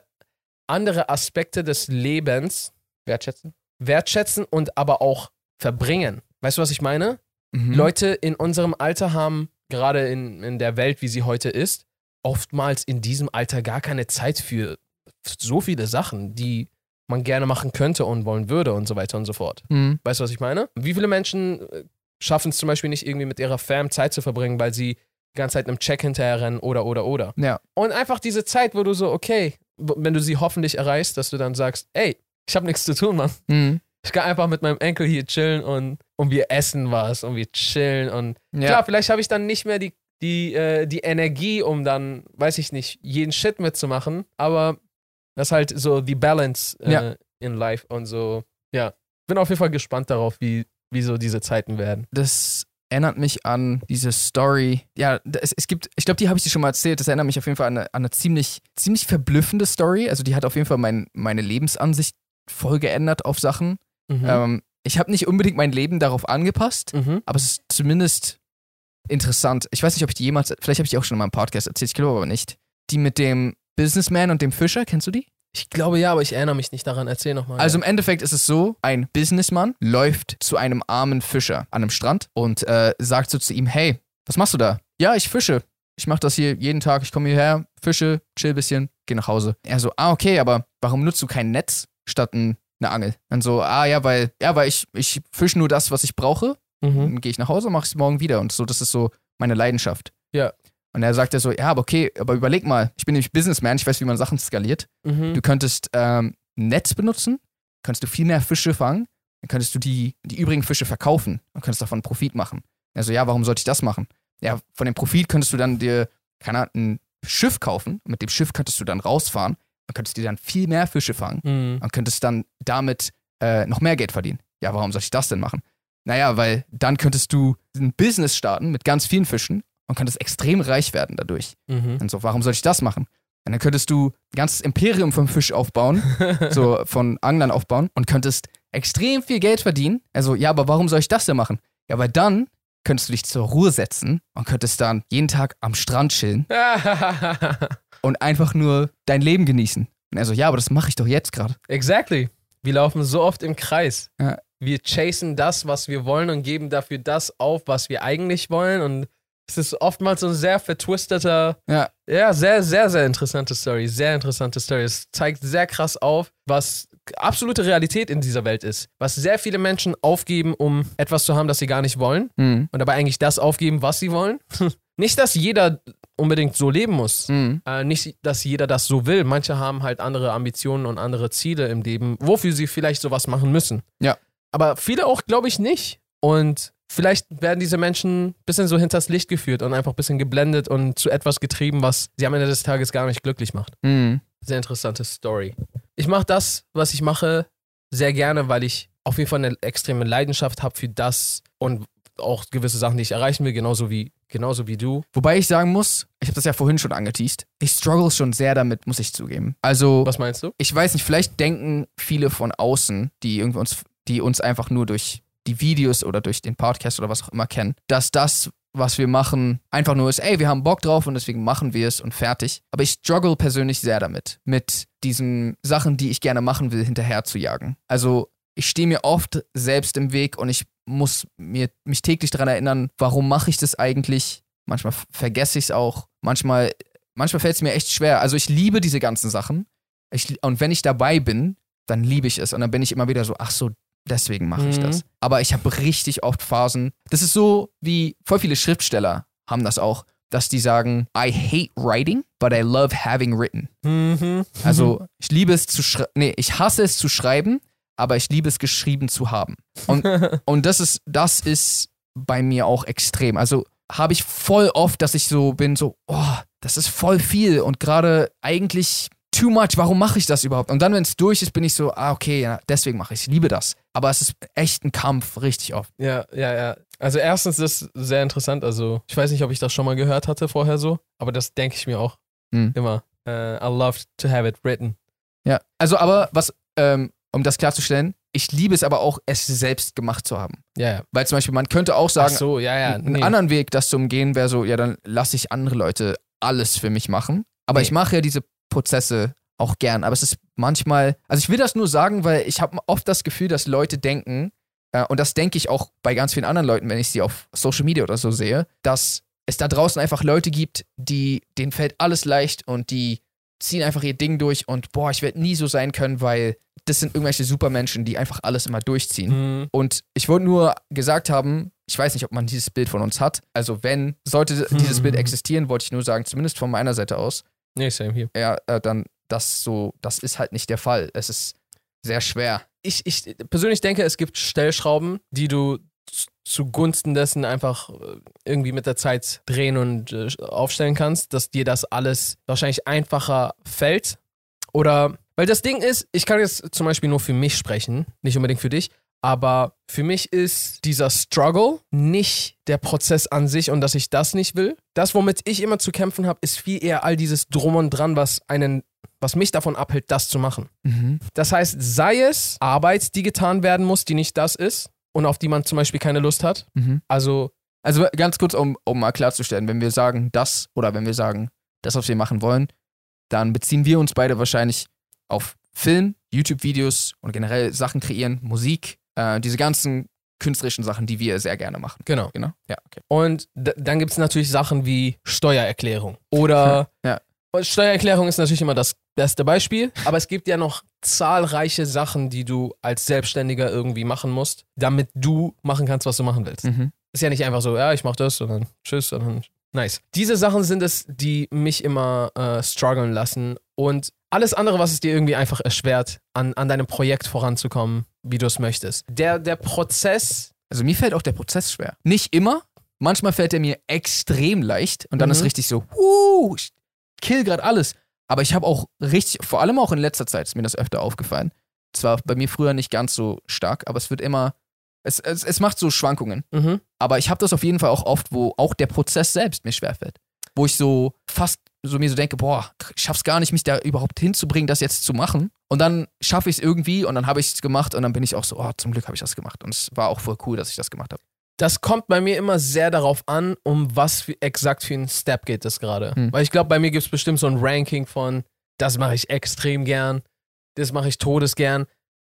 andere Aspekte des Lebens Wertschätzen. wertschätzen und aber auch verbringen. Weißt du, was ich meine? Mhm. Leute in unserem Alter haben, gerade in, in der Welt, wie sie heute ist, oftmals in diesem Alter gar keine Zeit für so viele Sachen, die man gerne machen könnte und wollen würde und so weiter und so fort. Mhm. Weißt du, was ich meine? Wie viele Menschen äh, schaffen es zum Beispiel nicht irgendwie mit ihrer Fam Zeit zu verbringen, weil sie die ganze Zeit einem Check hinterher rennen oder, oder, oder. Ja. Und einfach diese Zeit, wo du so, okay, wenn du sie hoffentlich erreichst, dass du dann sagst, ey, ich habe nichts zu tun, Mann. Mhm. Ich kann einfach mit meinem Enkel hier chillen und, und wir essen was und wir chillen und Ja. klar, vielleicht habe ich dann nicht mehr die, die, äh, die Energie, um dann, weiß ich nicht, jeden Shit mitzumachen, aber das ist halt so die Balance äh, Ja. in life und so, ja. Bin auf jeden Fall gespannt darauf, wie, wie so diese Zeiten werden. das erinnert mich an diese Story. Ja, es, es gibt, ich glaube, die habe ich dir schon mal erzählt. Das erinnert mich auf jeden Fall an eine, an eine ziemlich, ziemlich verblüffende Story. Also die hat auf jeden Fall mein, meine Lebensansicht voll geändert auf Sachen. Mhm. Ähm, ich habe nicht unbedingt mein Leben darauf angepasst, Mhm. aber es ist zumindest interessant. Ich weiß nicht, ob ich die jemals, vielleicht habe ich die auch schon in meinem Podcast erzählt, ich glaube aber nicht. Die mit dem Businessman und dem Fischer, kennst du die? Ich glaube ja, aber ich erinnere mich nicht daran. Erzähl nochmal. Also im Endeffekt ist es so, ein Businessmann läuft zu einem armen Fischer an einem Strand und äh, sagt so zu ihm, hey, was machst du da? Ja, ich fische. Ich mache das hier jeden Tag. Ich komme hierher, fische, chill bisschen, geh nach Hause. Er so, ah, okay, aber warum nutzt du kein Netz statt ein, eine Angel? Dann so, ah ja, weil, ja, weil ich, ich fische nur das, was ich brauche. mhm. Dann gehe ich nach Hause und mache es morgen wieder. Und so, das ist so meine Leidenschaft. Ja. Und er sagt ja so, ja, aber okay, aber überleg mal, ich bin nämlich Businessman, ich weiß, wie man Sachen skaliert. Mhm. Du könntest ähm, ein Netz benutzen, könntest du viel mehr Fische fangen, dann könntest du die, die übrigen Fische verkaufen und könntest davon Profit machen. Also ja, warum sollte ich das machen? Ja, von dem Profit könntest du dann dir keine Ahnung, ein Schiff kaufen. Mit dem Schiff könntest du dann rausfahren und könntest dir dann viel mehr Fische fangen Mhm. und könntest dann damit äh, noch mehr Geld verdienen. Ja, warum soll ich das denn machen? Naja, weil dann könntest du ein Business starten mit ganz vielen Fischen und könntest extrem reich werden dadurch. Mhm. Und so, warum soll ich das machen? Und dann könntest du ein ganzes Imperium vom Fisch aufbauen, so von Anglern aufbauen und könntest extrem viel Geld verdienen. Also, ja, aber warum soll ich das denn machen? Ja, weil dann könntest du dich zur Ruhe setzen und könntest dann jeden Tag am Strand chillen und einfach nur dein Leben genießen. Und er so, ja, aber das mache ich doch jetzt gerade. exactly. Wir laufen so oft im Kreis. Ja. Wir chasen das, was wir wollen und geben dafür das auf, was wir eigentlich wollen. Und es ist oftmals so ein sehr vertwisteter, Ja. ja, sehr, sehr, sehr interessante Story. Sehr interessante Story. Es zeigt sehr krass auf, was absolute Realität in dieser Welt ist. Was sehr viele Menschen aufgeben, um etwas zu haben, das sie gar nicht wollen. Mhm. Und dabei eigentlich das aufgeben, was sie wollen. nicht, dass jeder unbedingt so leben muss. Mhm. Äh, nicht, dass jeder das so will. Manche haben halt andere Ambitionen und andere Ziele im Leben, wofür sie vielleicht sowas machen müssen. Ja. Aber viele auch, glaube ich, nicht. Und vielleicht werden diese Menschen ein bisschen so hinters Licht geführt und einfach ein bisschen geblendet und zu etwas getrieben, was sie am Ende des Tages gar nicht glücklich macht. Mhm. Sehr interessante Story. Ich mache das, was ich mache, sehr gerne, weil ich auf jeden Fall eine extreme Leidenschaft habe für das und auch gewisse Sachen, die ich erreichen will, genauso wie, genauso wie du. Wobei ich sagen muss, ich habe das ja vorhin schon angeteased, ich struggle schon sehr damit, muss ich zugeben. Also, Was meinst du? ich weiß nicht, vielleicht denken viele von außen, die irgendwie uns, die uns einfach nur durch die Videos oder durch den Podcast oder was auch immer kennen, dass das, was wir machen, einfach nur ist, ey, wir haben Bock drauf und deswegen machen wir es und fertig. Aber ich struggle persönlich sehr damit, mit diesen Sachen, die ich gerne machen will, hinterher zu jagen. Also ich stehe mir oft selbst im Weg und ich muss mir, mich täglich daran erinnern, warum mache ich das eigentlich? Manchmal vergesse ich es auch. Manchmal, manchmal fällt es mir echt schwer. Also ich liebe diese ganzen Sachen. Ich, und wenn ich dabei bin, dann liebe ich es. Und dann bin ich immer wieder so, ach so, deswegen mache ich Mhm. das. Aber ich habe richtig oft Phasen. Das ist so wie voll viele Schriftsteller haben das auch, dass die sagen, I hate writing, but I love having written. Mhm. Also ich liebe es zu schreiben, nee, ich hasse es zu schreiben, aber ich liebe es geschrieben zu haben. Und, und das ist, das ist bei mir auch extrem. Also habe ich voll oft, dass ich so bin, so, oh, das ist voll viel und gerade eigentlich too much, warum mache ich das überhaupt? Und dann, wenn es durch ist, bin ich so, ah, okay, ja, deswegen mache ich es, ich liebe das. Aber es ist echt ein Kampf, richtig oft. Ja, ja, ja. Also erstens ist es sehr interessant. Also ich weiß nicht, ob ich das schon mal gehört hatte vorher so, aber das denke ich mir auch Hm. immer. Äh, I love to have it written. Ja, also aber was, ähm, um das klarzustellen, ich liebe es aber auch, es selbst gemacht zu haben. Ja, ja. Weil zum Beispiel, man könnte auch Ach sagen, so, ja, ja. einen nee. anderen Weg, das zu umgehen, wäre so, ja, dann lasse ich andere Leute alles für mich machen. Aber Nee. ich mache ja diese Prozesse auch gern. Aber es ist manchmal, also ich will das nur sagen, weil ich habe oft das Gefühl, dass Leute denken, äh, und das denke ich auch bei ganz vielen anderen Leuten, wenn ich sie auf Social Media oder so sehe, dass es da draußen einfach Leute gibt, die, denen fällt alles leicht und die ziehen einfach ihr Ding durch und boah, ich werde nie so sein können, weil das sind irgendwelche Supermenschen, die einfach alles immer durchziehen. Mhm. Und ich wollte nur gesagt haben, ich weiß nicht, ob man dieses Bild von uns hat. Also wenn, sollte dieses Bild existieren, wollte ich nur sagen, zumindest von meiner Seite aus, Nee, same hier. ja, äh, dann das so, das ist halt nicht der Fall. Es ist sehr schwer. Ich, ich persönlich denke, es gibt Stellschrauben, die du zugunsten dessen einfach äh, irgendwie mit der Zeit drehen und äh, aufstellen kannst, dass dir das alles wahrscheinlich einfacher fällt. Oder, weil das Ding ist, ich kann jetzt zum Beispiel nur für mich sprechen, nicht unbedingt für dich, aber für mich ist dieser Struggle nicht der Prozess an sich und dass ich das nicht will. Das, womit ich immer zu kämpfen habe, ist viel eher all dieses Drum und Dran, was einen, was mich davon abhält, das zu machen. Das heißt, sei es Arbeit, die getan werden muss, die nicht das ist und auf die man zum Beispiel keine Lust hat. Mhm. Also, Also ganz kurz, um, um mal klarzustellen, wenn wir sagen das oder wenn wir sagen das, was wir machen wollen, dann beziehen wir uns beide wahrscheinlich auf Film, YouTube-Videos und generell Sachen kreieren, Musik, äh, diese ganzen künstlerischen Sachen, die wir sehr gerne machen. genau. Genau? Ja, okay. Und dann gibt es natürlich Sachen wie Steuererklärung. Oder Ja. Steuererklärung ist natürlich immer das beste Beispiel, aber es gibt ja noch zahlreiche Sachen, die du als Selbstständiger irgendwie machen musst, damit du machen kannst, was du machen willst. Mhm. Ist ja nicht einfach so, ja, ich mach das und dann tschüss und dann nice. Diese Sachen sind es, die mich immer äh, strugglen lassen und alles andere, was es dir irgendwie einfach erschwert, an, an deinem Projekt voranzukommen, wie du es möchtest. Der, der Prozess, Also mir fällt auch der Prozess schwer. Nicht immer, Manchmal fällt er mir extrem leicht und dann Mhm. ist richtig so, uh, ich kill gerade alles. Aber ich habe auch richtig, vor allem auch in letzter Zeit ist mir das öfter aufgefallen. Zwar bei mir früher nicht ganz so stark, aber es wird immer, es, es, es macht so Schwankungen. Mhm. Aber ich habe das auf jeden Fall auch oft, wo auch der Prozess selbst mir schwerfällt. Wo ich so fast so mir so denke, boah, ich schaff's gar nicht, mich da überhaupt hinzubringen, das jetzt zu machen. Und dann schaffe ich es irgendwie und dann habe ich es gemacht und dann bin ich auch so, oh, zum Glück habe ich das gemacht. Und es war auch voll cool, dass ich das gemacht habe. Das kommt bei mir immer sehr darauf an, um was für, exakt für einen Step geht es gerade. Hm. Weil ich glaube, bei mir gibt es bestimmt so ein Ranking von, das mache ich extrem gern, das mache ich todesgern.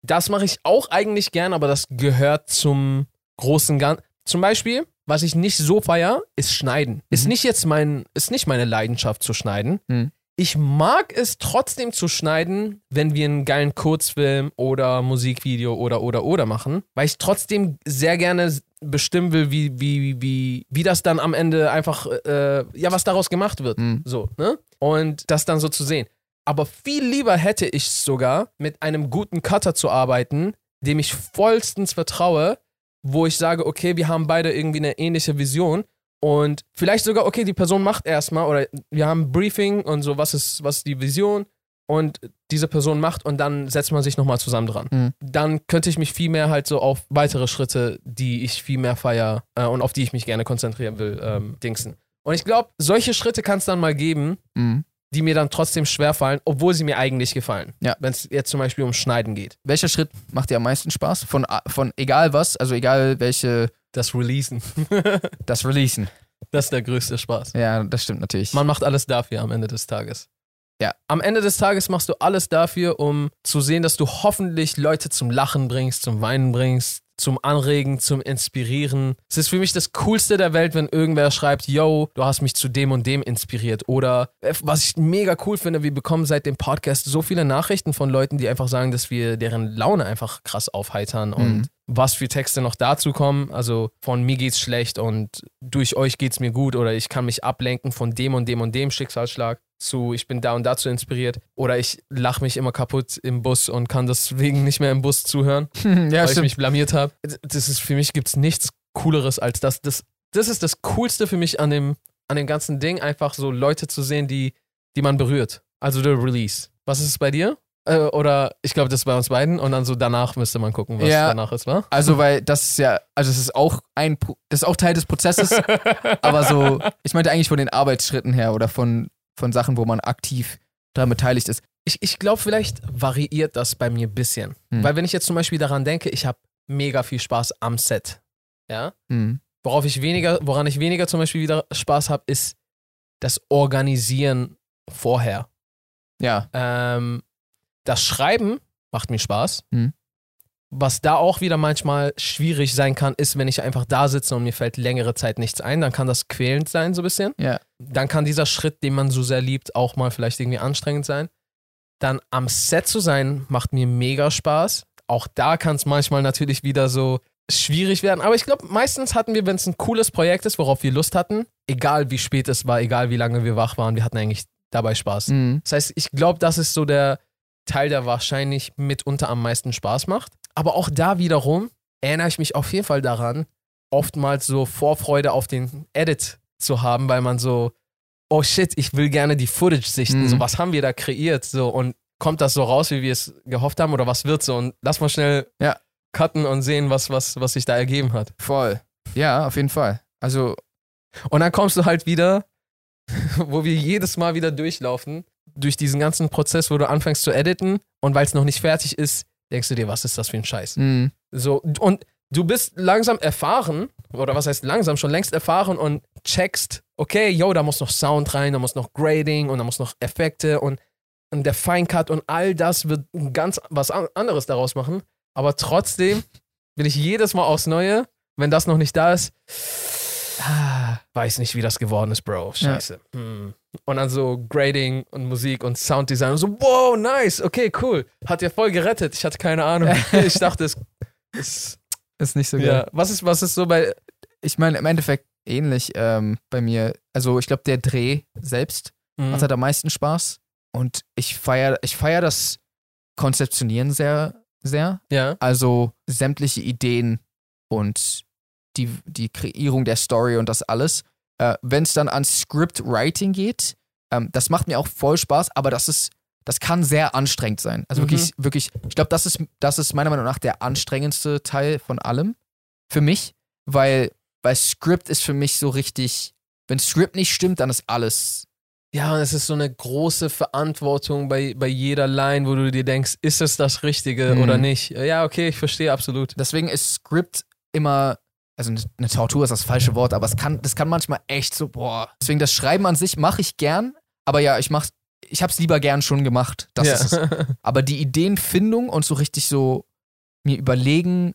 Das mache ich auch eigentlich gern, aber das gehört zum großen Ganzen. Zum Beispiel, was ich nicht so feier, ist Schneiden. Ist Mhm. nicht jetzt mein, ist nicht meine Leidenschaft zu schneiden. Mhm. Ich mag es trotzdem zu schneiden, wenn wir einen geilen Kurzfilm oder Musikvideo oder oder oder machen, weil ich trotzdem sehr gerne bestimmen will, wie, wie, wie, wie das dann am Ende einfach, äh, ja, was daraus gemacht wird. Mhm. So, ne? Und das dann so zu sehen. Aber viel lieber hätte ich sogar, mit einem guten Cutter zu arbeiten, dem ich vollstens vertraue, wo ich sage, okay, wir haben beide irgendwie eine ähnliche Vision und vielleicht sogar, okay, die Person macht erstmal oder wir haben ein Briefing und so, was ist, was ist die Vision und diese Person macht und dann setzt man sich nochmal zusammen dran. Mhm. Dann könnte ich mich viel mehr halt so auf weitere Schritte, die ich viel mehr feier äh, und auf die ich mich gerne konzentrieren will, ähm, dingsen. Und ich glaube, solche Schritte kann es dann mal geben, Mhm. Die mir dann trotzdem schwerfallen, obwohl sie mir eigentlich gefallen. Ja. Wenn es jetzt zum Beispiel um Schneiden geht. Welcher Schritt macht dir am meisten Spaß? Von, von egal was, also egal welche, Das Releasen. das Releasen. das ist der größte Spaß. Ja, das stimmt natürlich. Man macht alles dafür am Ende des Tages. Ja. Am Ende des Tages machst du alles dafür, um zu sehen, dass du hoffentlich Leute zum Lachen bringst, zum Weinen bringst, zum Anregen, zum Inspirieren. Es ist für mich das Coolste der Welt, wenn irgendwer schreibt, yo, du hast mich zu dem und dem inspiriert. Oder äh, was ich mega cool finde, wir bekommen seit dem Podcast so viele Nachrichten von Leuten, die einfach sagen, dass wir deren Laune einfach krass aufheitern und Mhm. Was für Texte noch dazu kommen. Also von mir geht's schlecht und durch euch geht's mir gut oder ich kann mich ablenken von dem und dem und dem Schicksalsschlag zu ich bin da und dazu inspiriert oder ich lache mich immer kaputt im Bus und kann deswegen nicht mehr im Bus zuhören, ja, weil ich stimmt. mich blamiert habe. Das ist für mich gibt's nichts cooleres als das. Das das ist das coolste für mich an dem an dem ganzen Ding einfach so Leute zu sehen, die die man berührt. Also der Release. Was ist es bei dir? Äh, oder ich glaube, das ist bei uns beiden und dann so danach müsste man gucken, was Ja. danach ist, wa? Also, weil das ist ja, also es ist auch ein, Pro- das ist auch Teil des Prozesses, aber so, ich meinte eigentlich von den Arbeitsschritten her oder von, von Sachen, wo man aktiv daran beteiligt ist. Ich, ich glaube, vielleicht variiert das bei mir ein bisschen. Hm. Weil wenn ich jetzt zum Beispiel daran denke, ich habe mega viel Spaß am Set. Ja. Mhm. Worauf ich weniger, woran ich weniger zum Beispiel wieder Spaß habe, ist das Organisieren vorher. Ja. Ähm, das Schreiben macht mir Spaß. Hm. Was da auch wieder manchmal schwierig sein kann, ist, wenn ich einfach da sitze und mir fällt längere Zeit nichts ein, dann kann das quälend sein, so ein bisschen. Ja. Dann kann dieser Schritt, den man so sehr liebt, auch mal vielleicht irgendwie anstrengend sein. Dann am Set zu sein, macht mir mega Spaß. Auch da kann es manchmal natürlich wieder so schwierig werden. Aber ich glaube, meistens hatten wir, wenn es ein cooles Projekt ist, worauf wir Lust hatten, egal wie spät es war, egal wie lange wir wach waren, wir hatten eigentlich dabei Spaß. Mhm. Das heißt, ich glaube, das ist so der Teil, der wahrscheinlich mitunter am meisten Spaß macht. Aber auch da wiederum erinnere ich mich auf jeden Fall daran, oftmals so Vorfreude auf den Edit zu haben, weil man so, oh shit, ich will gerne die Footage sichten. Mhm. So, was haben wir da kreiert? So, und kommt das so raus, wie wir es gehofft haben, oder was wird so? Und lass mal schnell Ja. cutten und sehen, was, was, was sich da ergeben hat. Voll. Ja, auf jeden Fall. Also, Und dann kommst du halt wieder, wo wir jedes Mal wieder durchlaufen, durch diesen ganzen Prozess, wo du anfängst zu editen und weil es noch nicht fertig ist, denkst du dir, was ist das für ein Scheiß? mh. So, und du bist langsam erfahren, oder was heißt langsam, schon längst erfahren und checkst, okay, yo, da muss noch Sound rein, da muss noch Grading und da muss noch Effekte und, und der Feincut und all das wird ganz was an- anderes daraus machen. Aber trotzdem bin ich jedes Mal aufs Neue, wenn das noch nicht da ist, ah, weiß nicht, wie das geworden ist, Bro. Scheiße. Hm. Und dann so Grading und Musik und Sounddesign und so, wow, nice, okay, cool. Hat ja voll gerettet. Ich hatte keine Ahnung. ich dachte, es ist. ist nicht so geil. Ja. Was ist, was ist so bei. Ich meine, im Endeffekt ähnlich ähm, bei mir. Also, ich glaube, der Dreh selbst Mhm. macht halt am meisten Spaß. Und ich feiere ich feier das Konzeptionieren sehr, sehr. Ja. Also sämtliche Ideen und die, die Kreierung der Story und das alles. Äh, Wenn es dann an Script-Writing geht, ähm, das macht mir auch voll Spaß, aber das ist, das kann sehr anstrengend sein. Also Mhm. wirklich, wirklich, ich glaube, das ist, das ist meiner Meinung nach der anstrengendste Teil von allem für mich, weil, weil Script ist für mich so richtig, wenn Script nicht stimmt, dann ist alles. Ja, und es ist so eine große Verantwortung bei, bei jeder Line, wo du dir denkst, ist es das Richtige Mhm. oder nicht? Ja, okay, ich verstehe absolut. Deswegen ist Script immer, also eine, Tortur ist das falsche Wort, aber es kann, das kann manchmal echt so, boah. Deswegen das Schreiben an sich mache ich gern, aber ja, ich mach, ich hab's lieber gern schon gemacht. Das ja. ist es. Aber die Ideenfindung und so richtig so mir überlegen,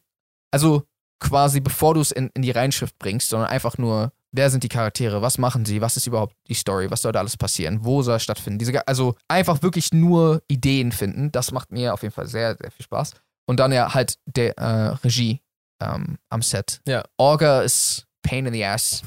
also quasi bevor du es in, in die Reinschrift bringst, sondern einfach nur, wer sind die Charaktere, was machen sie, was ist überhaupt die Story, was soll da alles passieren, wo soll es stattfinden. Diese, also einfach wirklich nur Ideen finden, das macht mir auf jeden Fall sehr, sehr viel Spaß. Und dann ja halt der äh, Regie ähm, am Set. Ja. Orga ist Pain in the Ass.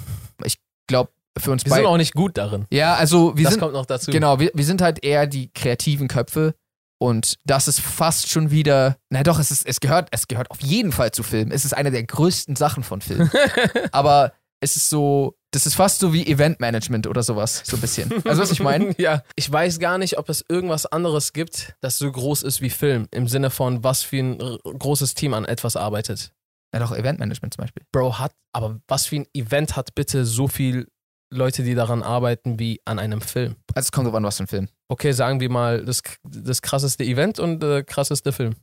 Ich glaube, für uns Wir sind beide. auch nicht gut darin. Ja, also wir das sind kommt noch dazu. Genau, wir, wir sind halt eher die kreativen Köpfe und das ist fast schon wieder, na doch, es, ist, es, gehört, es gehört auf jeden Fall zu Filmen. Es ist eine der größten Sachen von Filmen. Aber es ist so, das ist fast so wie Eventmanagement oder sowas, so ein bisschen. Also was ich meine? ja, ich weiß gar nicht, ob es irgendwas anderes gibt, das so groß ist wie Film. Im Sinne von, was für ein großes Team an etwas arbeitet. Na doch, Eventmanagement zum Beispiel. Bro, hat, aber was für ein Event hat bitte so viel Leute, die daran arbeiten, wie an einem Film? Also es kommt drauf an, was für ein Film. Okay, sagen wir mal das, das krasseste Event und der krasseste Film.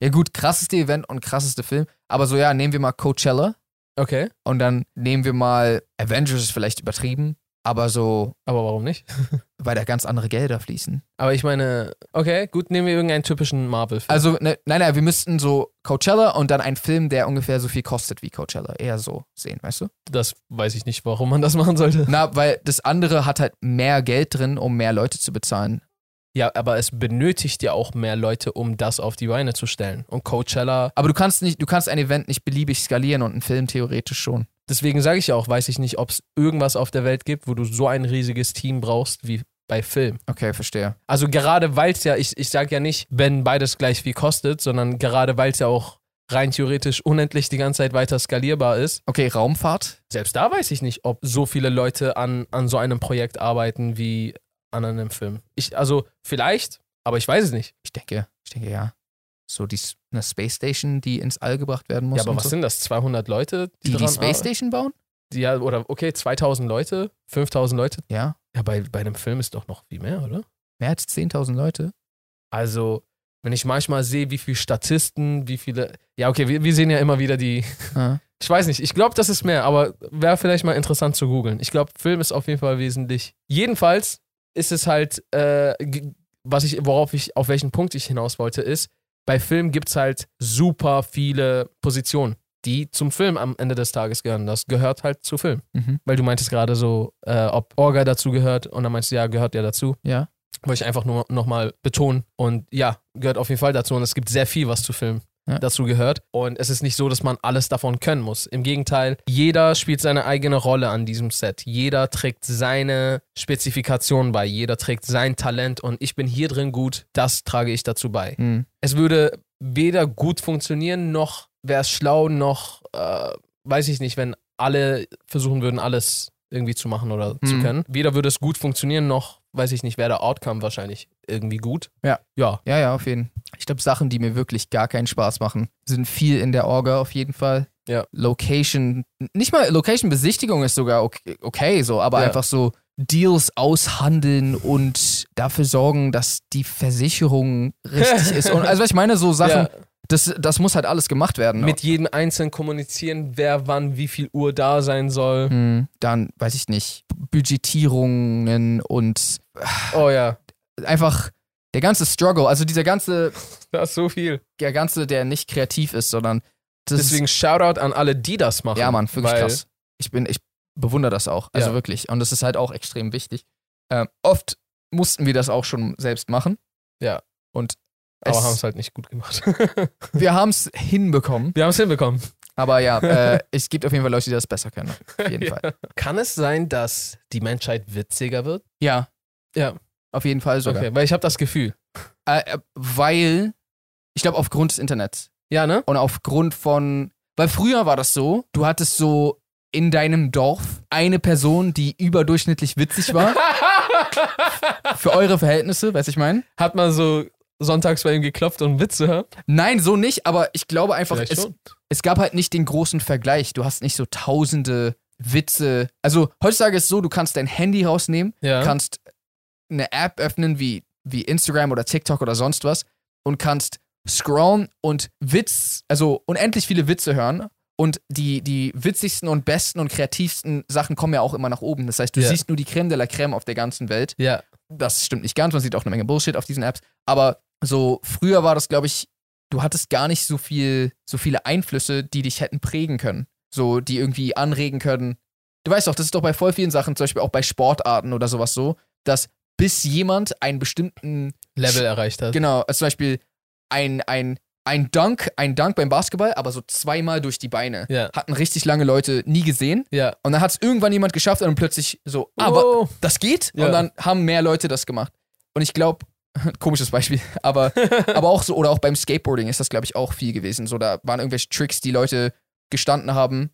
Ja gut, krasseste Event und krasseste Film. Aber so ja, nehmen wir mal Coachella Okay, und dann nehmen wir mal Avengers ist vielleicht übertrieben, aber so, aber warum nicht? weil da ganz andere Gelder fließen. Aber ich meine, okay, gut, nehmen wir irgendeinen typischen Marvel-Film. Also, ne, nein, nein, wir müssten so Coachella und dann einen Film, der ungefähr so viel kostet wie Coachella. Eher so sehen, weißt du? das weiß ich nicht, warum man das machen sollte. Na, weil das andere hat halt mehr Geld drin, um mehr Leute zu bezahlen. Ja, aber es benötigt ja auch mehr Leute, um das auf die Beine zu stellen. Und Coachella, Aber du kannst nicht, du kannst ein Event nicht beliebig skalieren und einen Film theoretisch schon. deswegen sage ich ja auch, weiß ich nicht, ob es irgendwas auf der Welt gibt, wo du so ein riesiges Team brauchst wie bei Film. Okay, verstehe. Also gerade weil es ja, ich, ich sage ja nicht, wenn beides gleich viel kostet, sondern gerade weil es ja auch rein theoretisch unendlich die ganze Zeit weiter skalierbar ist. Okay, Raumfahrt. Selbst da weiß ich nicht, ob so viele Leute an, an so einem Projekt arbeiten wie an einem Film. Ich, also vielleicht, aber ich weiß es nicht. Ich denke, ich denke ja. So die, eine Space Station, die ins All gebracht werden muss. Ja, aber was so. sind das? 200 Leute? die, die dran Space? Station bauen? Ja, oder okay, 2000 Leute, 5000 Leute. Ja. Ja, bei, bei einem Film ist doch noch viel mehr, oder? Mehr als 10.000 Leute. Also, wenn ich manchmal sehe, wie viele Statisten, wie viele. Ja, okay, wir, wir sehen ja immer wieder die. Ah. Ich weiß nicht, ich glaube, das ist mehr, aber wäre vielleicht mal interessant zu googeln. Ich glaube, Film ist auf jeden Fall wesentlich. Jedenfalls ist es halt, äh, was ich, worauf ich, auf welchen Punkt ich hinaus wollte, ist, bei Film gibt es halt super viele Positionen, die zum Film am Ende des Tages gehören. Das gehört halt zu Film. Mhm. Weil du meintest gerade so, äh, ob Orga dazu gehört und dann meinst du, ja, gehört ja dazu. Ja. Wollte ich einfach nur nochmal betonen. Und ja, gehört auf jeden Fall dazu. Und es gibt sehr viel, was zu Film Ja. dazu gehört. Und es ist nicht so, dass man alles davon können muss. Im Gegenteil, jeder spielt seine eigene Rolle an diesem Set. Jeder trägt seine Spezifikation bei. Jeder trägt sein Talent. Und ich bin hier drin gut. Das trage ich dazu bei. Hm. Es würde weder gut funktionieren, noch wäre es schlau, noch äh, weiß ich nicht, wenn alle versuchen würden, alles irgendwie zu machen oder zu Mhm. können. Weder würde es gut funktionieren, noch weiß ich nicht, wäre der Outcome wahrscheinlich irgendwie gut. Ja. Ja. Ja, ja, auf jeden Fall. Ich glaube, Sachen, die mir wirklich gar keinen Spaß machen, sind viel in der Orga auf jeden Fall. Ja. Location, nicht mal Location-Besichtigung ist sogar okay, okay so, aber Ja. einfach so Deals aushandeln und dafür sorgen, dass die Versicherung richtig ist. Und, also, was ich meine, so Sachen, Ja, das, das muss halt alles gemacht werden. mit jedem Einzelnen kommunizieren, wer wann wie viel Uhr da sein soll. Hm, Dann, weiß ich nicht, Budgetierungen und Oh ja, einfach der ganze Struggle, also dieser ganze, da ist so viel. der ganze, der nicht kreativ ist, sondern das ist- Deswegen Shoutout an alle, die das machen. Ja, Mann, wirklich krass. Ich bin, ich bewundere das auch. Also Ja. wirklich. Und das ist halt auch extrem wichtig. Ähm, oft mussten wir das auch schon selbst machen. Ja. Und Aber haben es halt nicht gut gemacht. wir haben es hinbekommen. Wir haben es hinbekommen. Aber ja, äh, es gibt auf jeden Fall Leute, die das besser können. Auf jeden Ja. Fall. Kann es sein, dass die Menschheit witziger wird? Ja. Ja. Auf jeden Fall sogar. Okay, weil ich habe das Gefühl. Äh, äh, weil, ich glaube, aufgrund des Internets Ja, ne? und aufgrund von, Weil früher war das so, du hattest so in deinem Dorf eine Person, die überdurchschnittlich witzig war. Für eure Verhältnisse, weiß ich mein. Hat man so sonntags bei ihm geklopft und Witze hört? Nein, so nicht, aber ich glaube einfach, es, es gab halt nicht den großen Vergleich. Du hast nicht so tausende Witze. Also heutzutage ist es so, du kannst dein Handy rausnehmen, Ja. kannst eine App öffnen wie, wie Instagram oder TikTok oder sonst was und kannst scrollen und Witz, also unendlich viele Witze hören. Und die, die witzigsten und besten und kreativsten Sachen kommen ja auch immer nach oben. Das heißt, du Ja. siehst nur die Creme de la Creme auf der ganzen Welt. ja. Das stimmt nicht ganz, man sieht auch eine Menge Bullshit auf diesen Apps. Aber so früher war das, glaube ich, du hattest gar nicht so viel, so viele Einflüsse, die dich hätten prägen können. So, die irgendwie anregen können. Du weißt doch, das ist doch bei voll vielen Sachen, zum Beispiel auch bei Sportarten oder sowas so, dass bis jemand einen bestimmten, Level erreicht hat. genau, also zum Beispiel ein, ein, ein Dunk, ein Dunk beim Basketball, aber so zweimal durch die Beine. Ja. Hatten richtig lange Leute nie gesehen. Ja. Und dann hat es irgendwann jemand geschafft und dann plötzlich so, ah, wa- oh. das geht. Ja. Und dann haben mehr Leute das gemacht. Und ich glaube, komisches Beispiel, aber, aber auch so, oder auch beim Skateboarding ist das, glaube ich, auch viel gewesen. So, da waren irgendwelche Tricks, die Leute gestanden haben.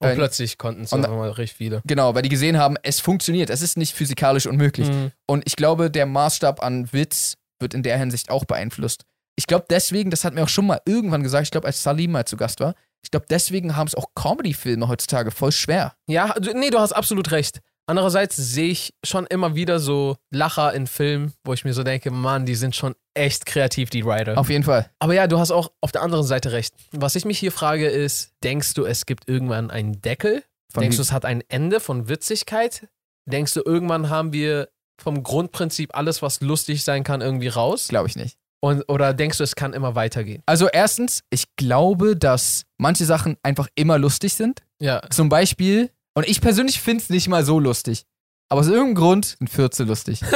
Und Äh, plötzlich konnten es auf einmal richtig viele. Genau, weil die gesehen haben, es funktioniert. Es ist nicht physikalisch unmöglich. Mhm. Und ich glaube, der Maßstab an Witz wird in der Hinsicht auch beeinflusst. Ich glaube deswegen, das hat mir auch schon mal irgendwann gesagt, ich glaube, als Salim mal zu Gast war, ich glaube, deswegen haben es auch Comedy-Filme heutzutage voll schwer. Ja, nee, du hast absolut recht. Andererseits sehe ich schon immer wieder so Lacher in Filmen, wo ich mir so denke, Mann, die sind schon echt kreativ, die Writer. Auf jeden Fall. Aber ja, du hast auch auf der anderen Seite recht. Was ich mich hier frage ist, denkst du, es gibt irgendwann einen Deckel? Von denkst du, es hat ein Ende von Witzigkeit? Denkst du, irgendwann haben wir vom Grundprinzip alles, was lustig sein kann, irgendwie raus? Glaube ich nicht. Und, oder denkst du, es kann immer weitergehen? Also erstens, ich glaube, dass manche Sachen einfach immer lustig sind. Ja. Zum Beispiel, und ich persönlich finde es nicht mal so lustig. Aber aus irgendeinem Grund sind Fürze lustig.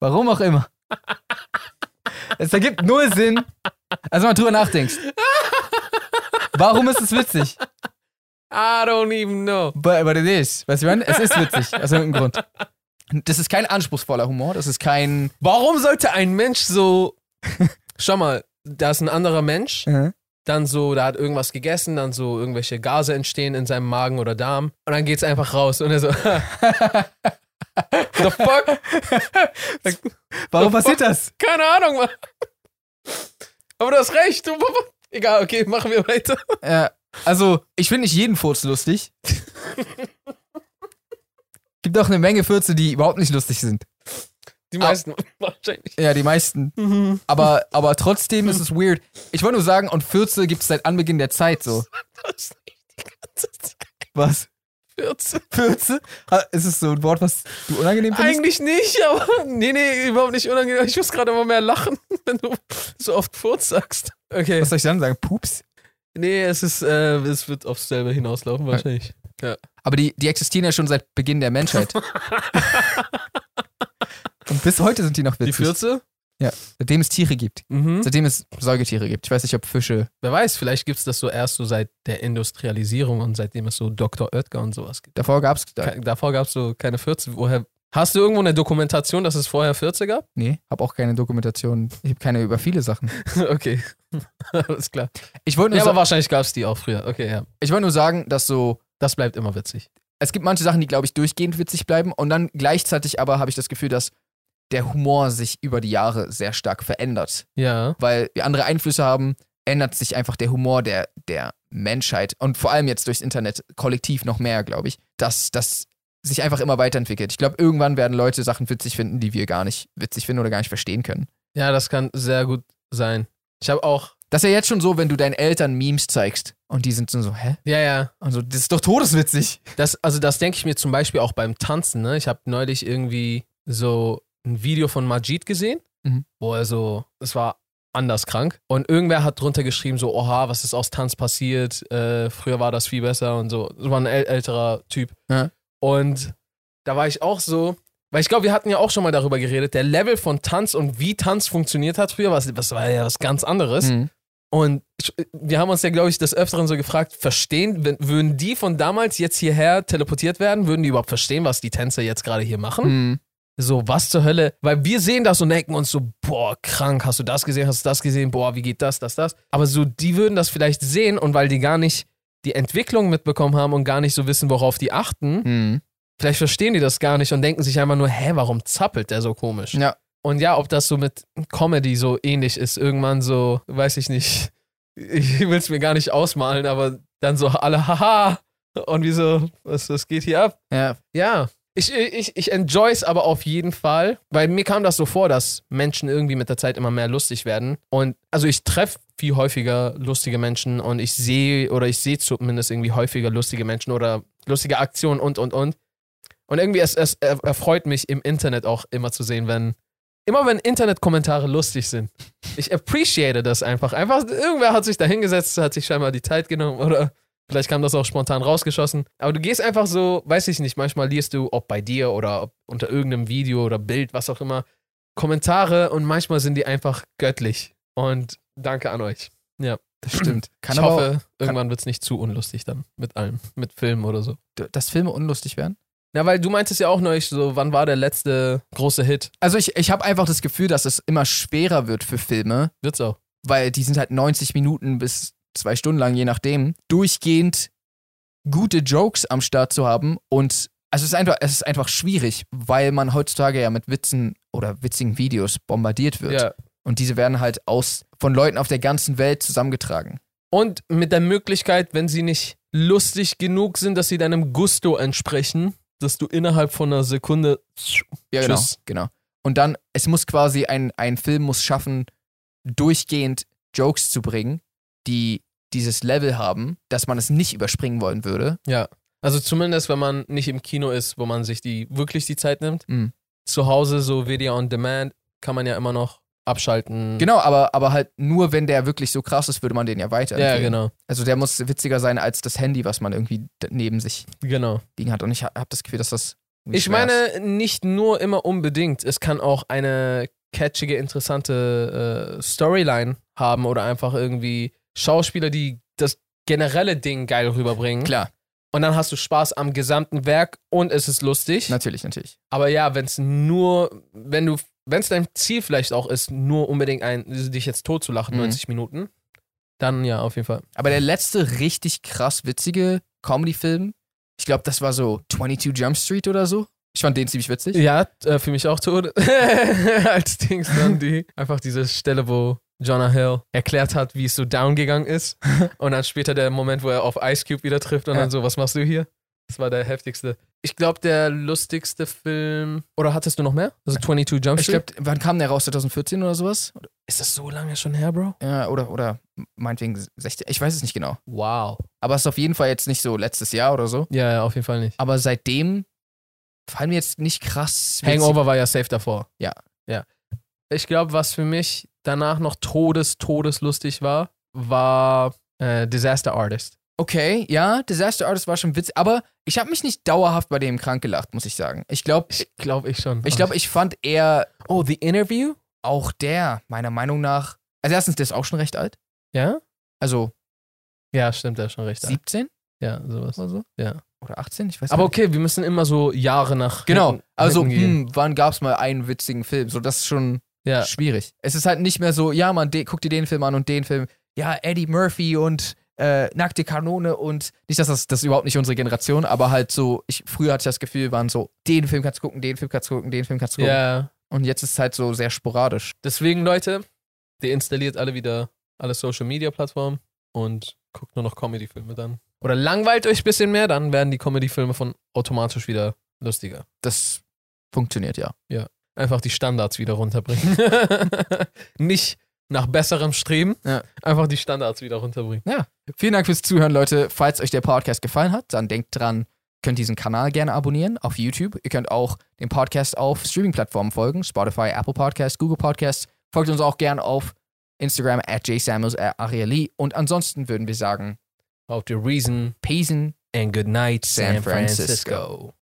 Warum auch immer. Es ergibt null Sinn. Also wenn man drüber nachdenkst. Warum ist es witzig? I don't even know. But, but it is. Weißt du, was ich meine? Es ist witzig. Aus irgendeinem Grund. Das ist kein anspruchsvoller Humor. Das ist kein. Warum sollte ein Mensch so. Schau mal, da ist ein anderer Mensch, dann so, da hat irgendwas gegessen, dann so irgendwelche Gase entstehen in seinem Magen oder Darm und dann geht's einfach raus und er so. The fuck? Warum passiert das? Keine Ahnung, Mann. Aber du hast recht. Du, egal, okay, machen wir weiter. Ja, also, ich finde nicht jeden Furz lustig. Gibt auch eine Menge Fürze, die überhaupt nicht lustig sind. Die Ah. meisten wahrscheinlich. Ja, die meisten. Aber, aber trotzdem ist es weird. Ich wollte nur sagen, und Fürze gibt es seit Anbeginn der Zeit so. Das ist nicht die ganze Zeit. Was? 14. Fürze? Ah, Ist es so ein Wort, was du unangenehm findest? Eigentlich nicht, aber nee, nee, überhaupt nicht unangenehm. Ich muss gerade immer mehr lachen, wenn du so oft Furz sagst. Okay. Was soll ich dann sagen? Pups? Nee, es ist, äh, es wird aufs selbe hinauslaufen wahrscheinlich. Aber die, die existieren ja schon seit Beginn der Menschheit. Und bis heute sind die noch Die witzig. 14? Seitdem es Tiere gibt. Mhm. Seitdem es Säugetiere gibt. Ich weiß nicht, ob Fische. Wer weiß, vielleicht gibt es das so erst so seit der Industrialisierung und seitdem es so Dr. Oetker und sowas gibt. Davor gab es. Davor gab es so keine 14. Woher? Hast du irgendwo eine Dokumentation, dass es vorher 14 gab? Nee, habe auch keine Dokumentation. Ich habe keine über viele Sachen. okay. Alles klar. Ich wollte nur, Ja, aber wahrscheinlich gab es die auch früher. Okay, ja. ich wollt nur sagen, dass so Das bleibt immer witzig. es gibt manche Sachen, die, glaube ich, durchgehend witzig bleiben. Und dann gleichzeitig aber habe ich das Gefühl, dass der Humor sich über die Jahre sehr stark verändert. Ja. Weil wir andere Einflüsse haben, ändert sich einfach der Humor der, der Menschheit. Und vor allem jetzt durchs Internet kollektiv noch mehr, glaube ich, dass das sich einfach immer weiterentwickelt. Ich glaube, irgendwann werden Leute Sachen witzig finden, die wir gar nicht witzig finden oder gar nicht verstehen können. Ja, das kann sehr gut sein. Ich habe auch. Das ist ja jetzt schon so, wenn du deinen Eltern Memes zeigst und die sind so, hä? Ja, ja. Also, das ist doch todeswitzig. Das, also das denke ich mir zum Beispiel auch beim Tanzen. Ne? Ich habe neulich irgendwie so ein Video von Majid gesehen, Mhm. wo er so, es war anders krank. Und irgendwer hat drunter geschrieben, so, oha, was ist aus Tanz passiert? Äh, früher war das viel besser und so. Das war ein äl älterer Typ. Ja. Und da war ich auch so, weil ich glaube, wir hatten ja auch schon mal darüber geredet, der Level von Tanz und wie Tanz funktioniert hat früher, was, was war ja was ganz anderes. Mhm. Und wir haben uns ja, glaube ich, des Öfteren so gefragt, verstehen, wenn, würden die von damals jetzt hierher teleportiert werden, würden die überhaupt verstehen, was die Tänzer jetzt gerade hier machen? Mhm. So, was zur Hölle? Weil wir sehen das und denken uns so, boah, krank, hast du das gesehen, hast du das gesehen, boah, wie geht das, das, das. Aber so, die würden das vielleicht sehen und weil die gar nicht die Entwicklung mitbekommen haben und gar nicht so wissen, worauf die achten, Mhm. vielleicht verstehen die das gar nicht und denken sich einfach nur, hä, warum zappelt der so komisch? Ja. Und ja, ob das so mit Comedy so ähnlich ist, irgendwann so, weiß ich nicht. Ich will es mir gar nicht ausmalen, aber dann so alle, haha. Und wie so, was, was geht hier ab? Ja. Ja. Ich, ich, ich enjoy es aber auf jeden Fall, weil mir kam das so vor, dass Menschen irgendwie mit der Zeit immer mehr lustig werden. Und also ich treffe viel häufiger lustige Menschen und ich sehe oder ich sehe zumindest irgendwie häufiger lustige Menschen oder lustige Aktionen und und und. Und irgendwie es, es er- erfreut mich im Internet auch immer zu sehen, wenn immer wenn Internetkommentare lustig sind. Ich appreciate das einfach. Einfach irgendwer hat sich da hingesetzt, hat sich scheinbar die Zeit genommen oder Vielleicht kam das auch spontan rausgeschossen. Aber du gehst einfach so, weiß ich nicht, manchmal liest du, ob bei dir oder ob unter irgendeinem Video oder Bild, was auch immer, Kommentare und manchmal sind die einfach göttlich. Und danke an euch. Ja, Das stimmt. Kann ich hoffe, irgendwann wird es nicht zu unlustig dann mit allem, mit Filmen oder so. auch, dass Filme unlustig werden. Ja, weil du meintest ja auch neulich so, wann war der letzte große Hit? Also ich, ich habe einfach das Gefühl, dass es immer schwerer wird für Filme, Wird's auch. weil die sind halt 90 Minuten bis zwei Stunden lang, je nachdem, durchgehend gute Jokes am Start zu haben und also es ist einfach, es ist einfach schwierig, weil man heutzutage ja mit Witzen oder witzigen Videos bombardiert wird. Ja. Und diese werden halt aus von Leuten auf der ganzen Welt zusammengetragen. Und mit der Möglichkeit, wenn sie nicht lustig genug sind, dass sie deinem Gusto entsprechen, dass du innerhalb von einer Sekunde. Ja, genau. Tschüss. genau. Und dann, es muss quasi ein, ein Film muss schaffen, durchgehend Jokes zu bringen, die dieses Level haben, dass man es nicht überspringen wollen würde. Ja. Also zumindest, wenn man nicht im Kino ist, wo man sich die wirklich die Zeit nimmt. Mhm. Zu Hause, so Video on Demand, kann man ja immer noch abschalten. Genau, aber, aber halt nur, wenn der wirklich so krass ist, würde man den ja weiter. Ja, genau. Also der muss witziger sein als das Handy, was man irgendwie neben sich Genau. liegen hat. Und ich habe das Gefühl, dass das. Ich schwer ist. meine, nicht nur immer unbedingt. Es kann auch eine catchige, interessante äh, Storyline haben oder einfach irgendwie Schauspieler, die das generelle Ding geil rüberbringen. Klar, Und dann hast du Spaß am gesamten Werk und es ist lustig. natürlich, natürlich. Aber ja, wenn es nur, wenn du, wenn es dein Ziel vielleicht auch ist, nur unbedingt ein, dich jetzt tot zu lachen, Mhm. 90 Minuten, dann ja, auf jeden Fall. Aber der letzte richtig krass witzige Comedy-Film, ich glaube, das war so 22 Jump Street oder so. Ich fand den ziemlich witzig. Ja, äh, für mich auch tot. Als Dings dann die, einfach diese Stelle, wo Jonah Hill erklärt hat, wie es so down gegangen ist. und dann später der Moment, wo er auf Ice Cube wieder trifft und Ja. dann so, was machst du hier? Das war der heftigste. Ich glaube, der lustigste Film. Oder hattest du noch mehr? Also 22 Jump Ich Street? glaube, wann kam der raus? 2014 oder sowas? ist das so lange schon her, Bro? Ja, oder, oder meinetwegen 16. Ich weiß es nicht genau. Wow. Aber es ist auf jeden Fall jetzt nicht so letztes Jahr oder so. Ja, ja, auf jeden Fall nicht. Aber seitdem fallen mir jetzt nicht krass. Hangover war ja safe davor. Ja. Ja. Ich glaube, was für mich danach noch todes, todeslustig war, war äh, Disaster Artist. Okay, ja, Disaster Artist war schon witzig, aber ich habe mich nicht dauerhaft bei dem krank gelacht, muss ich sagen. Ich glaube, Ich glaube ich schon. ich, glaub, ich fand eher oh, The Interview? auch der, meiner Meinung nach, also erstens, der ist auch schon recht alt. Ja? Also Ja, stimmt, der ist schon recht. alt. 17 Ja, sowas. oder so. Ja. Oder 18, ich weiß Aber nicht. okay, wir müssen immer so Jahre nach. Genau, hinten- also hinten hm, wann gab es mal einen witzigen Film? So, das ist schon Ja. schwierig. Es ist halt nicht mehr so, ja, man, guck dir den Film an und den Film. Ja, Eddie Murphy und äh, Nackte Kanone und nicht, dass das, das ist überhaupt nicht unsere Generation, aber halt so, ich, früher hatte ich das Gefühl, waren so, den Film kannst du gucken, den Film kannst du gucken, den Film kannst du gucken. Ja. Und jetzt ist es halt so sehr sporadisch. Deswegen, Leute, deinstalliert alle wieder alle Social Media Plattformen und guckt nur noch Comedy-Filme dann. Oder langweilt euch ein bisschen mehr, dann werden die Comedy-Filme von automatisch wieder lustiger. Das funktioniert ja. Einfach die Standards wieder runterbringen. Nicht nach besserem Streben, Ja. einfach die Standards wieder runterbringen. Vielen Dank fürs Zuhören, Leute. Falls euch der Podcast gefallen hat, dann denkt dran, könnt diesen Kanal gerne abonnieren auf YouTube. Ihr könnt auch dem Podcast auf Streaming-Plattformen folgen, Spotify, Apple Podcasts, Google Podcasts. Folgt uns auch gerne auf Instagram at jsamuels at Arieli. Und ansonsten würden wir sagen, Auf the reason Peace and good night, San San Francisco. Francisco.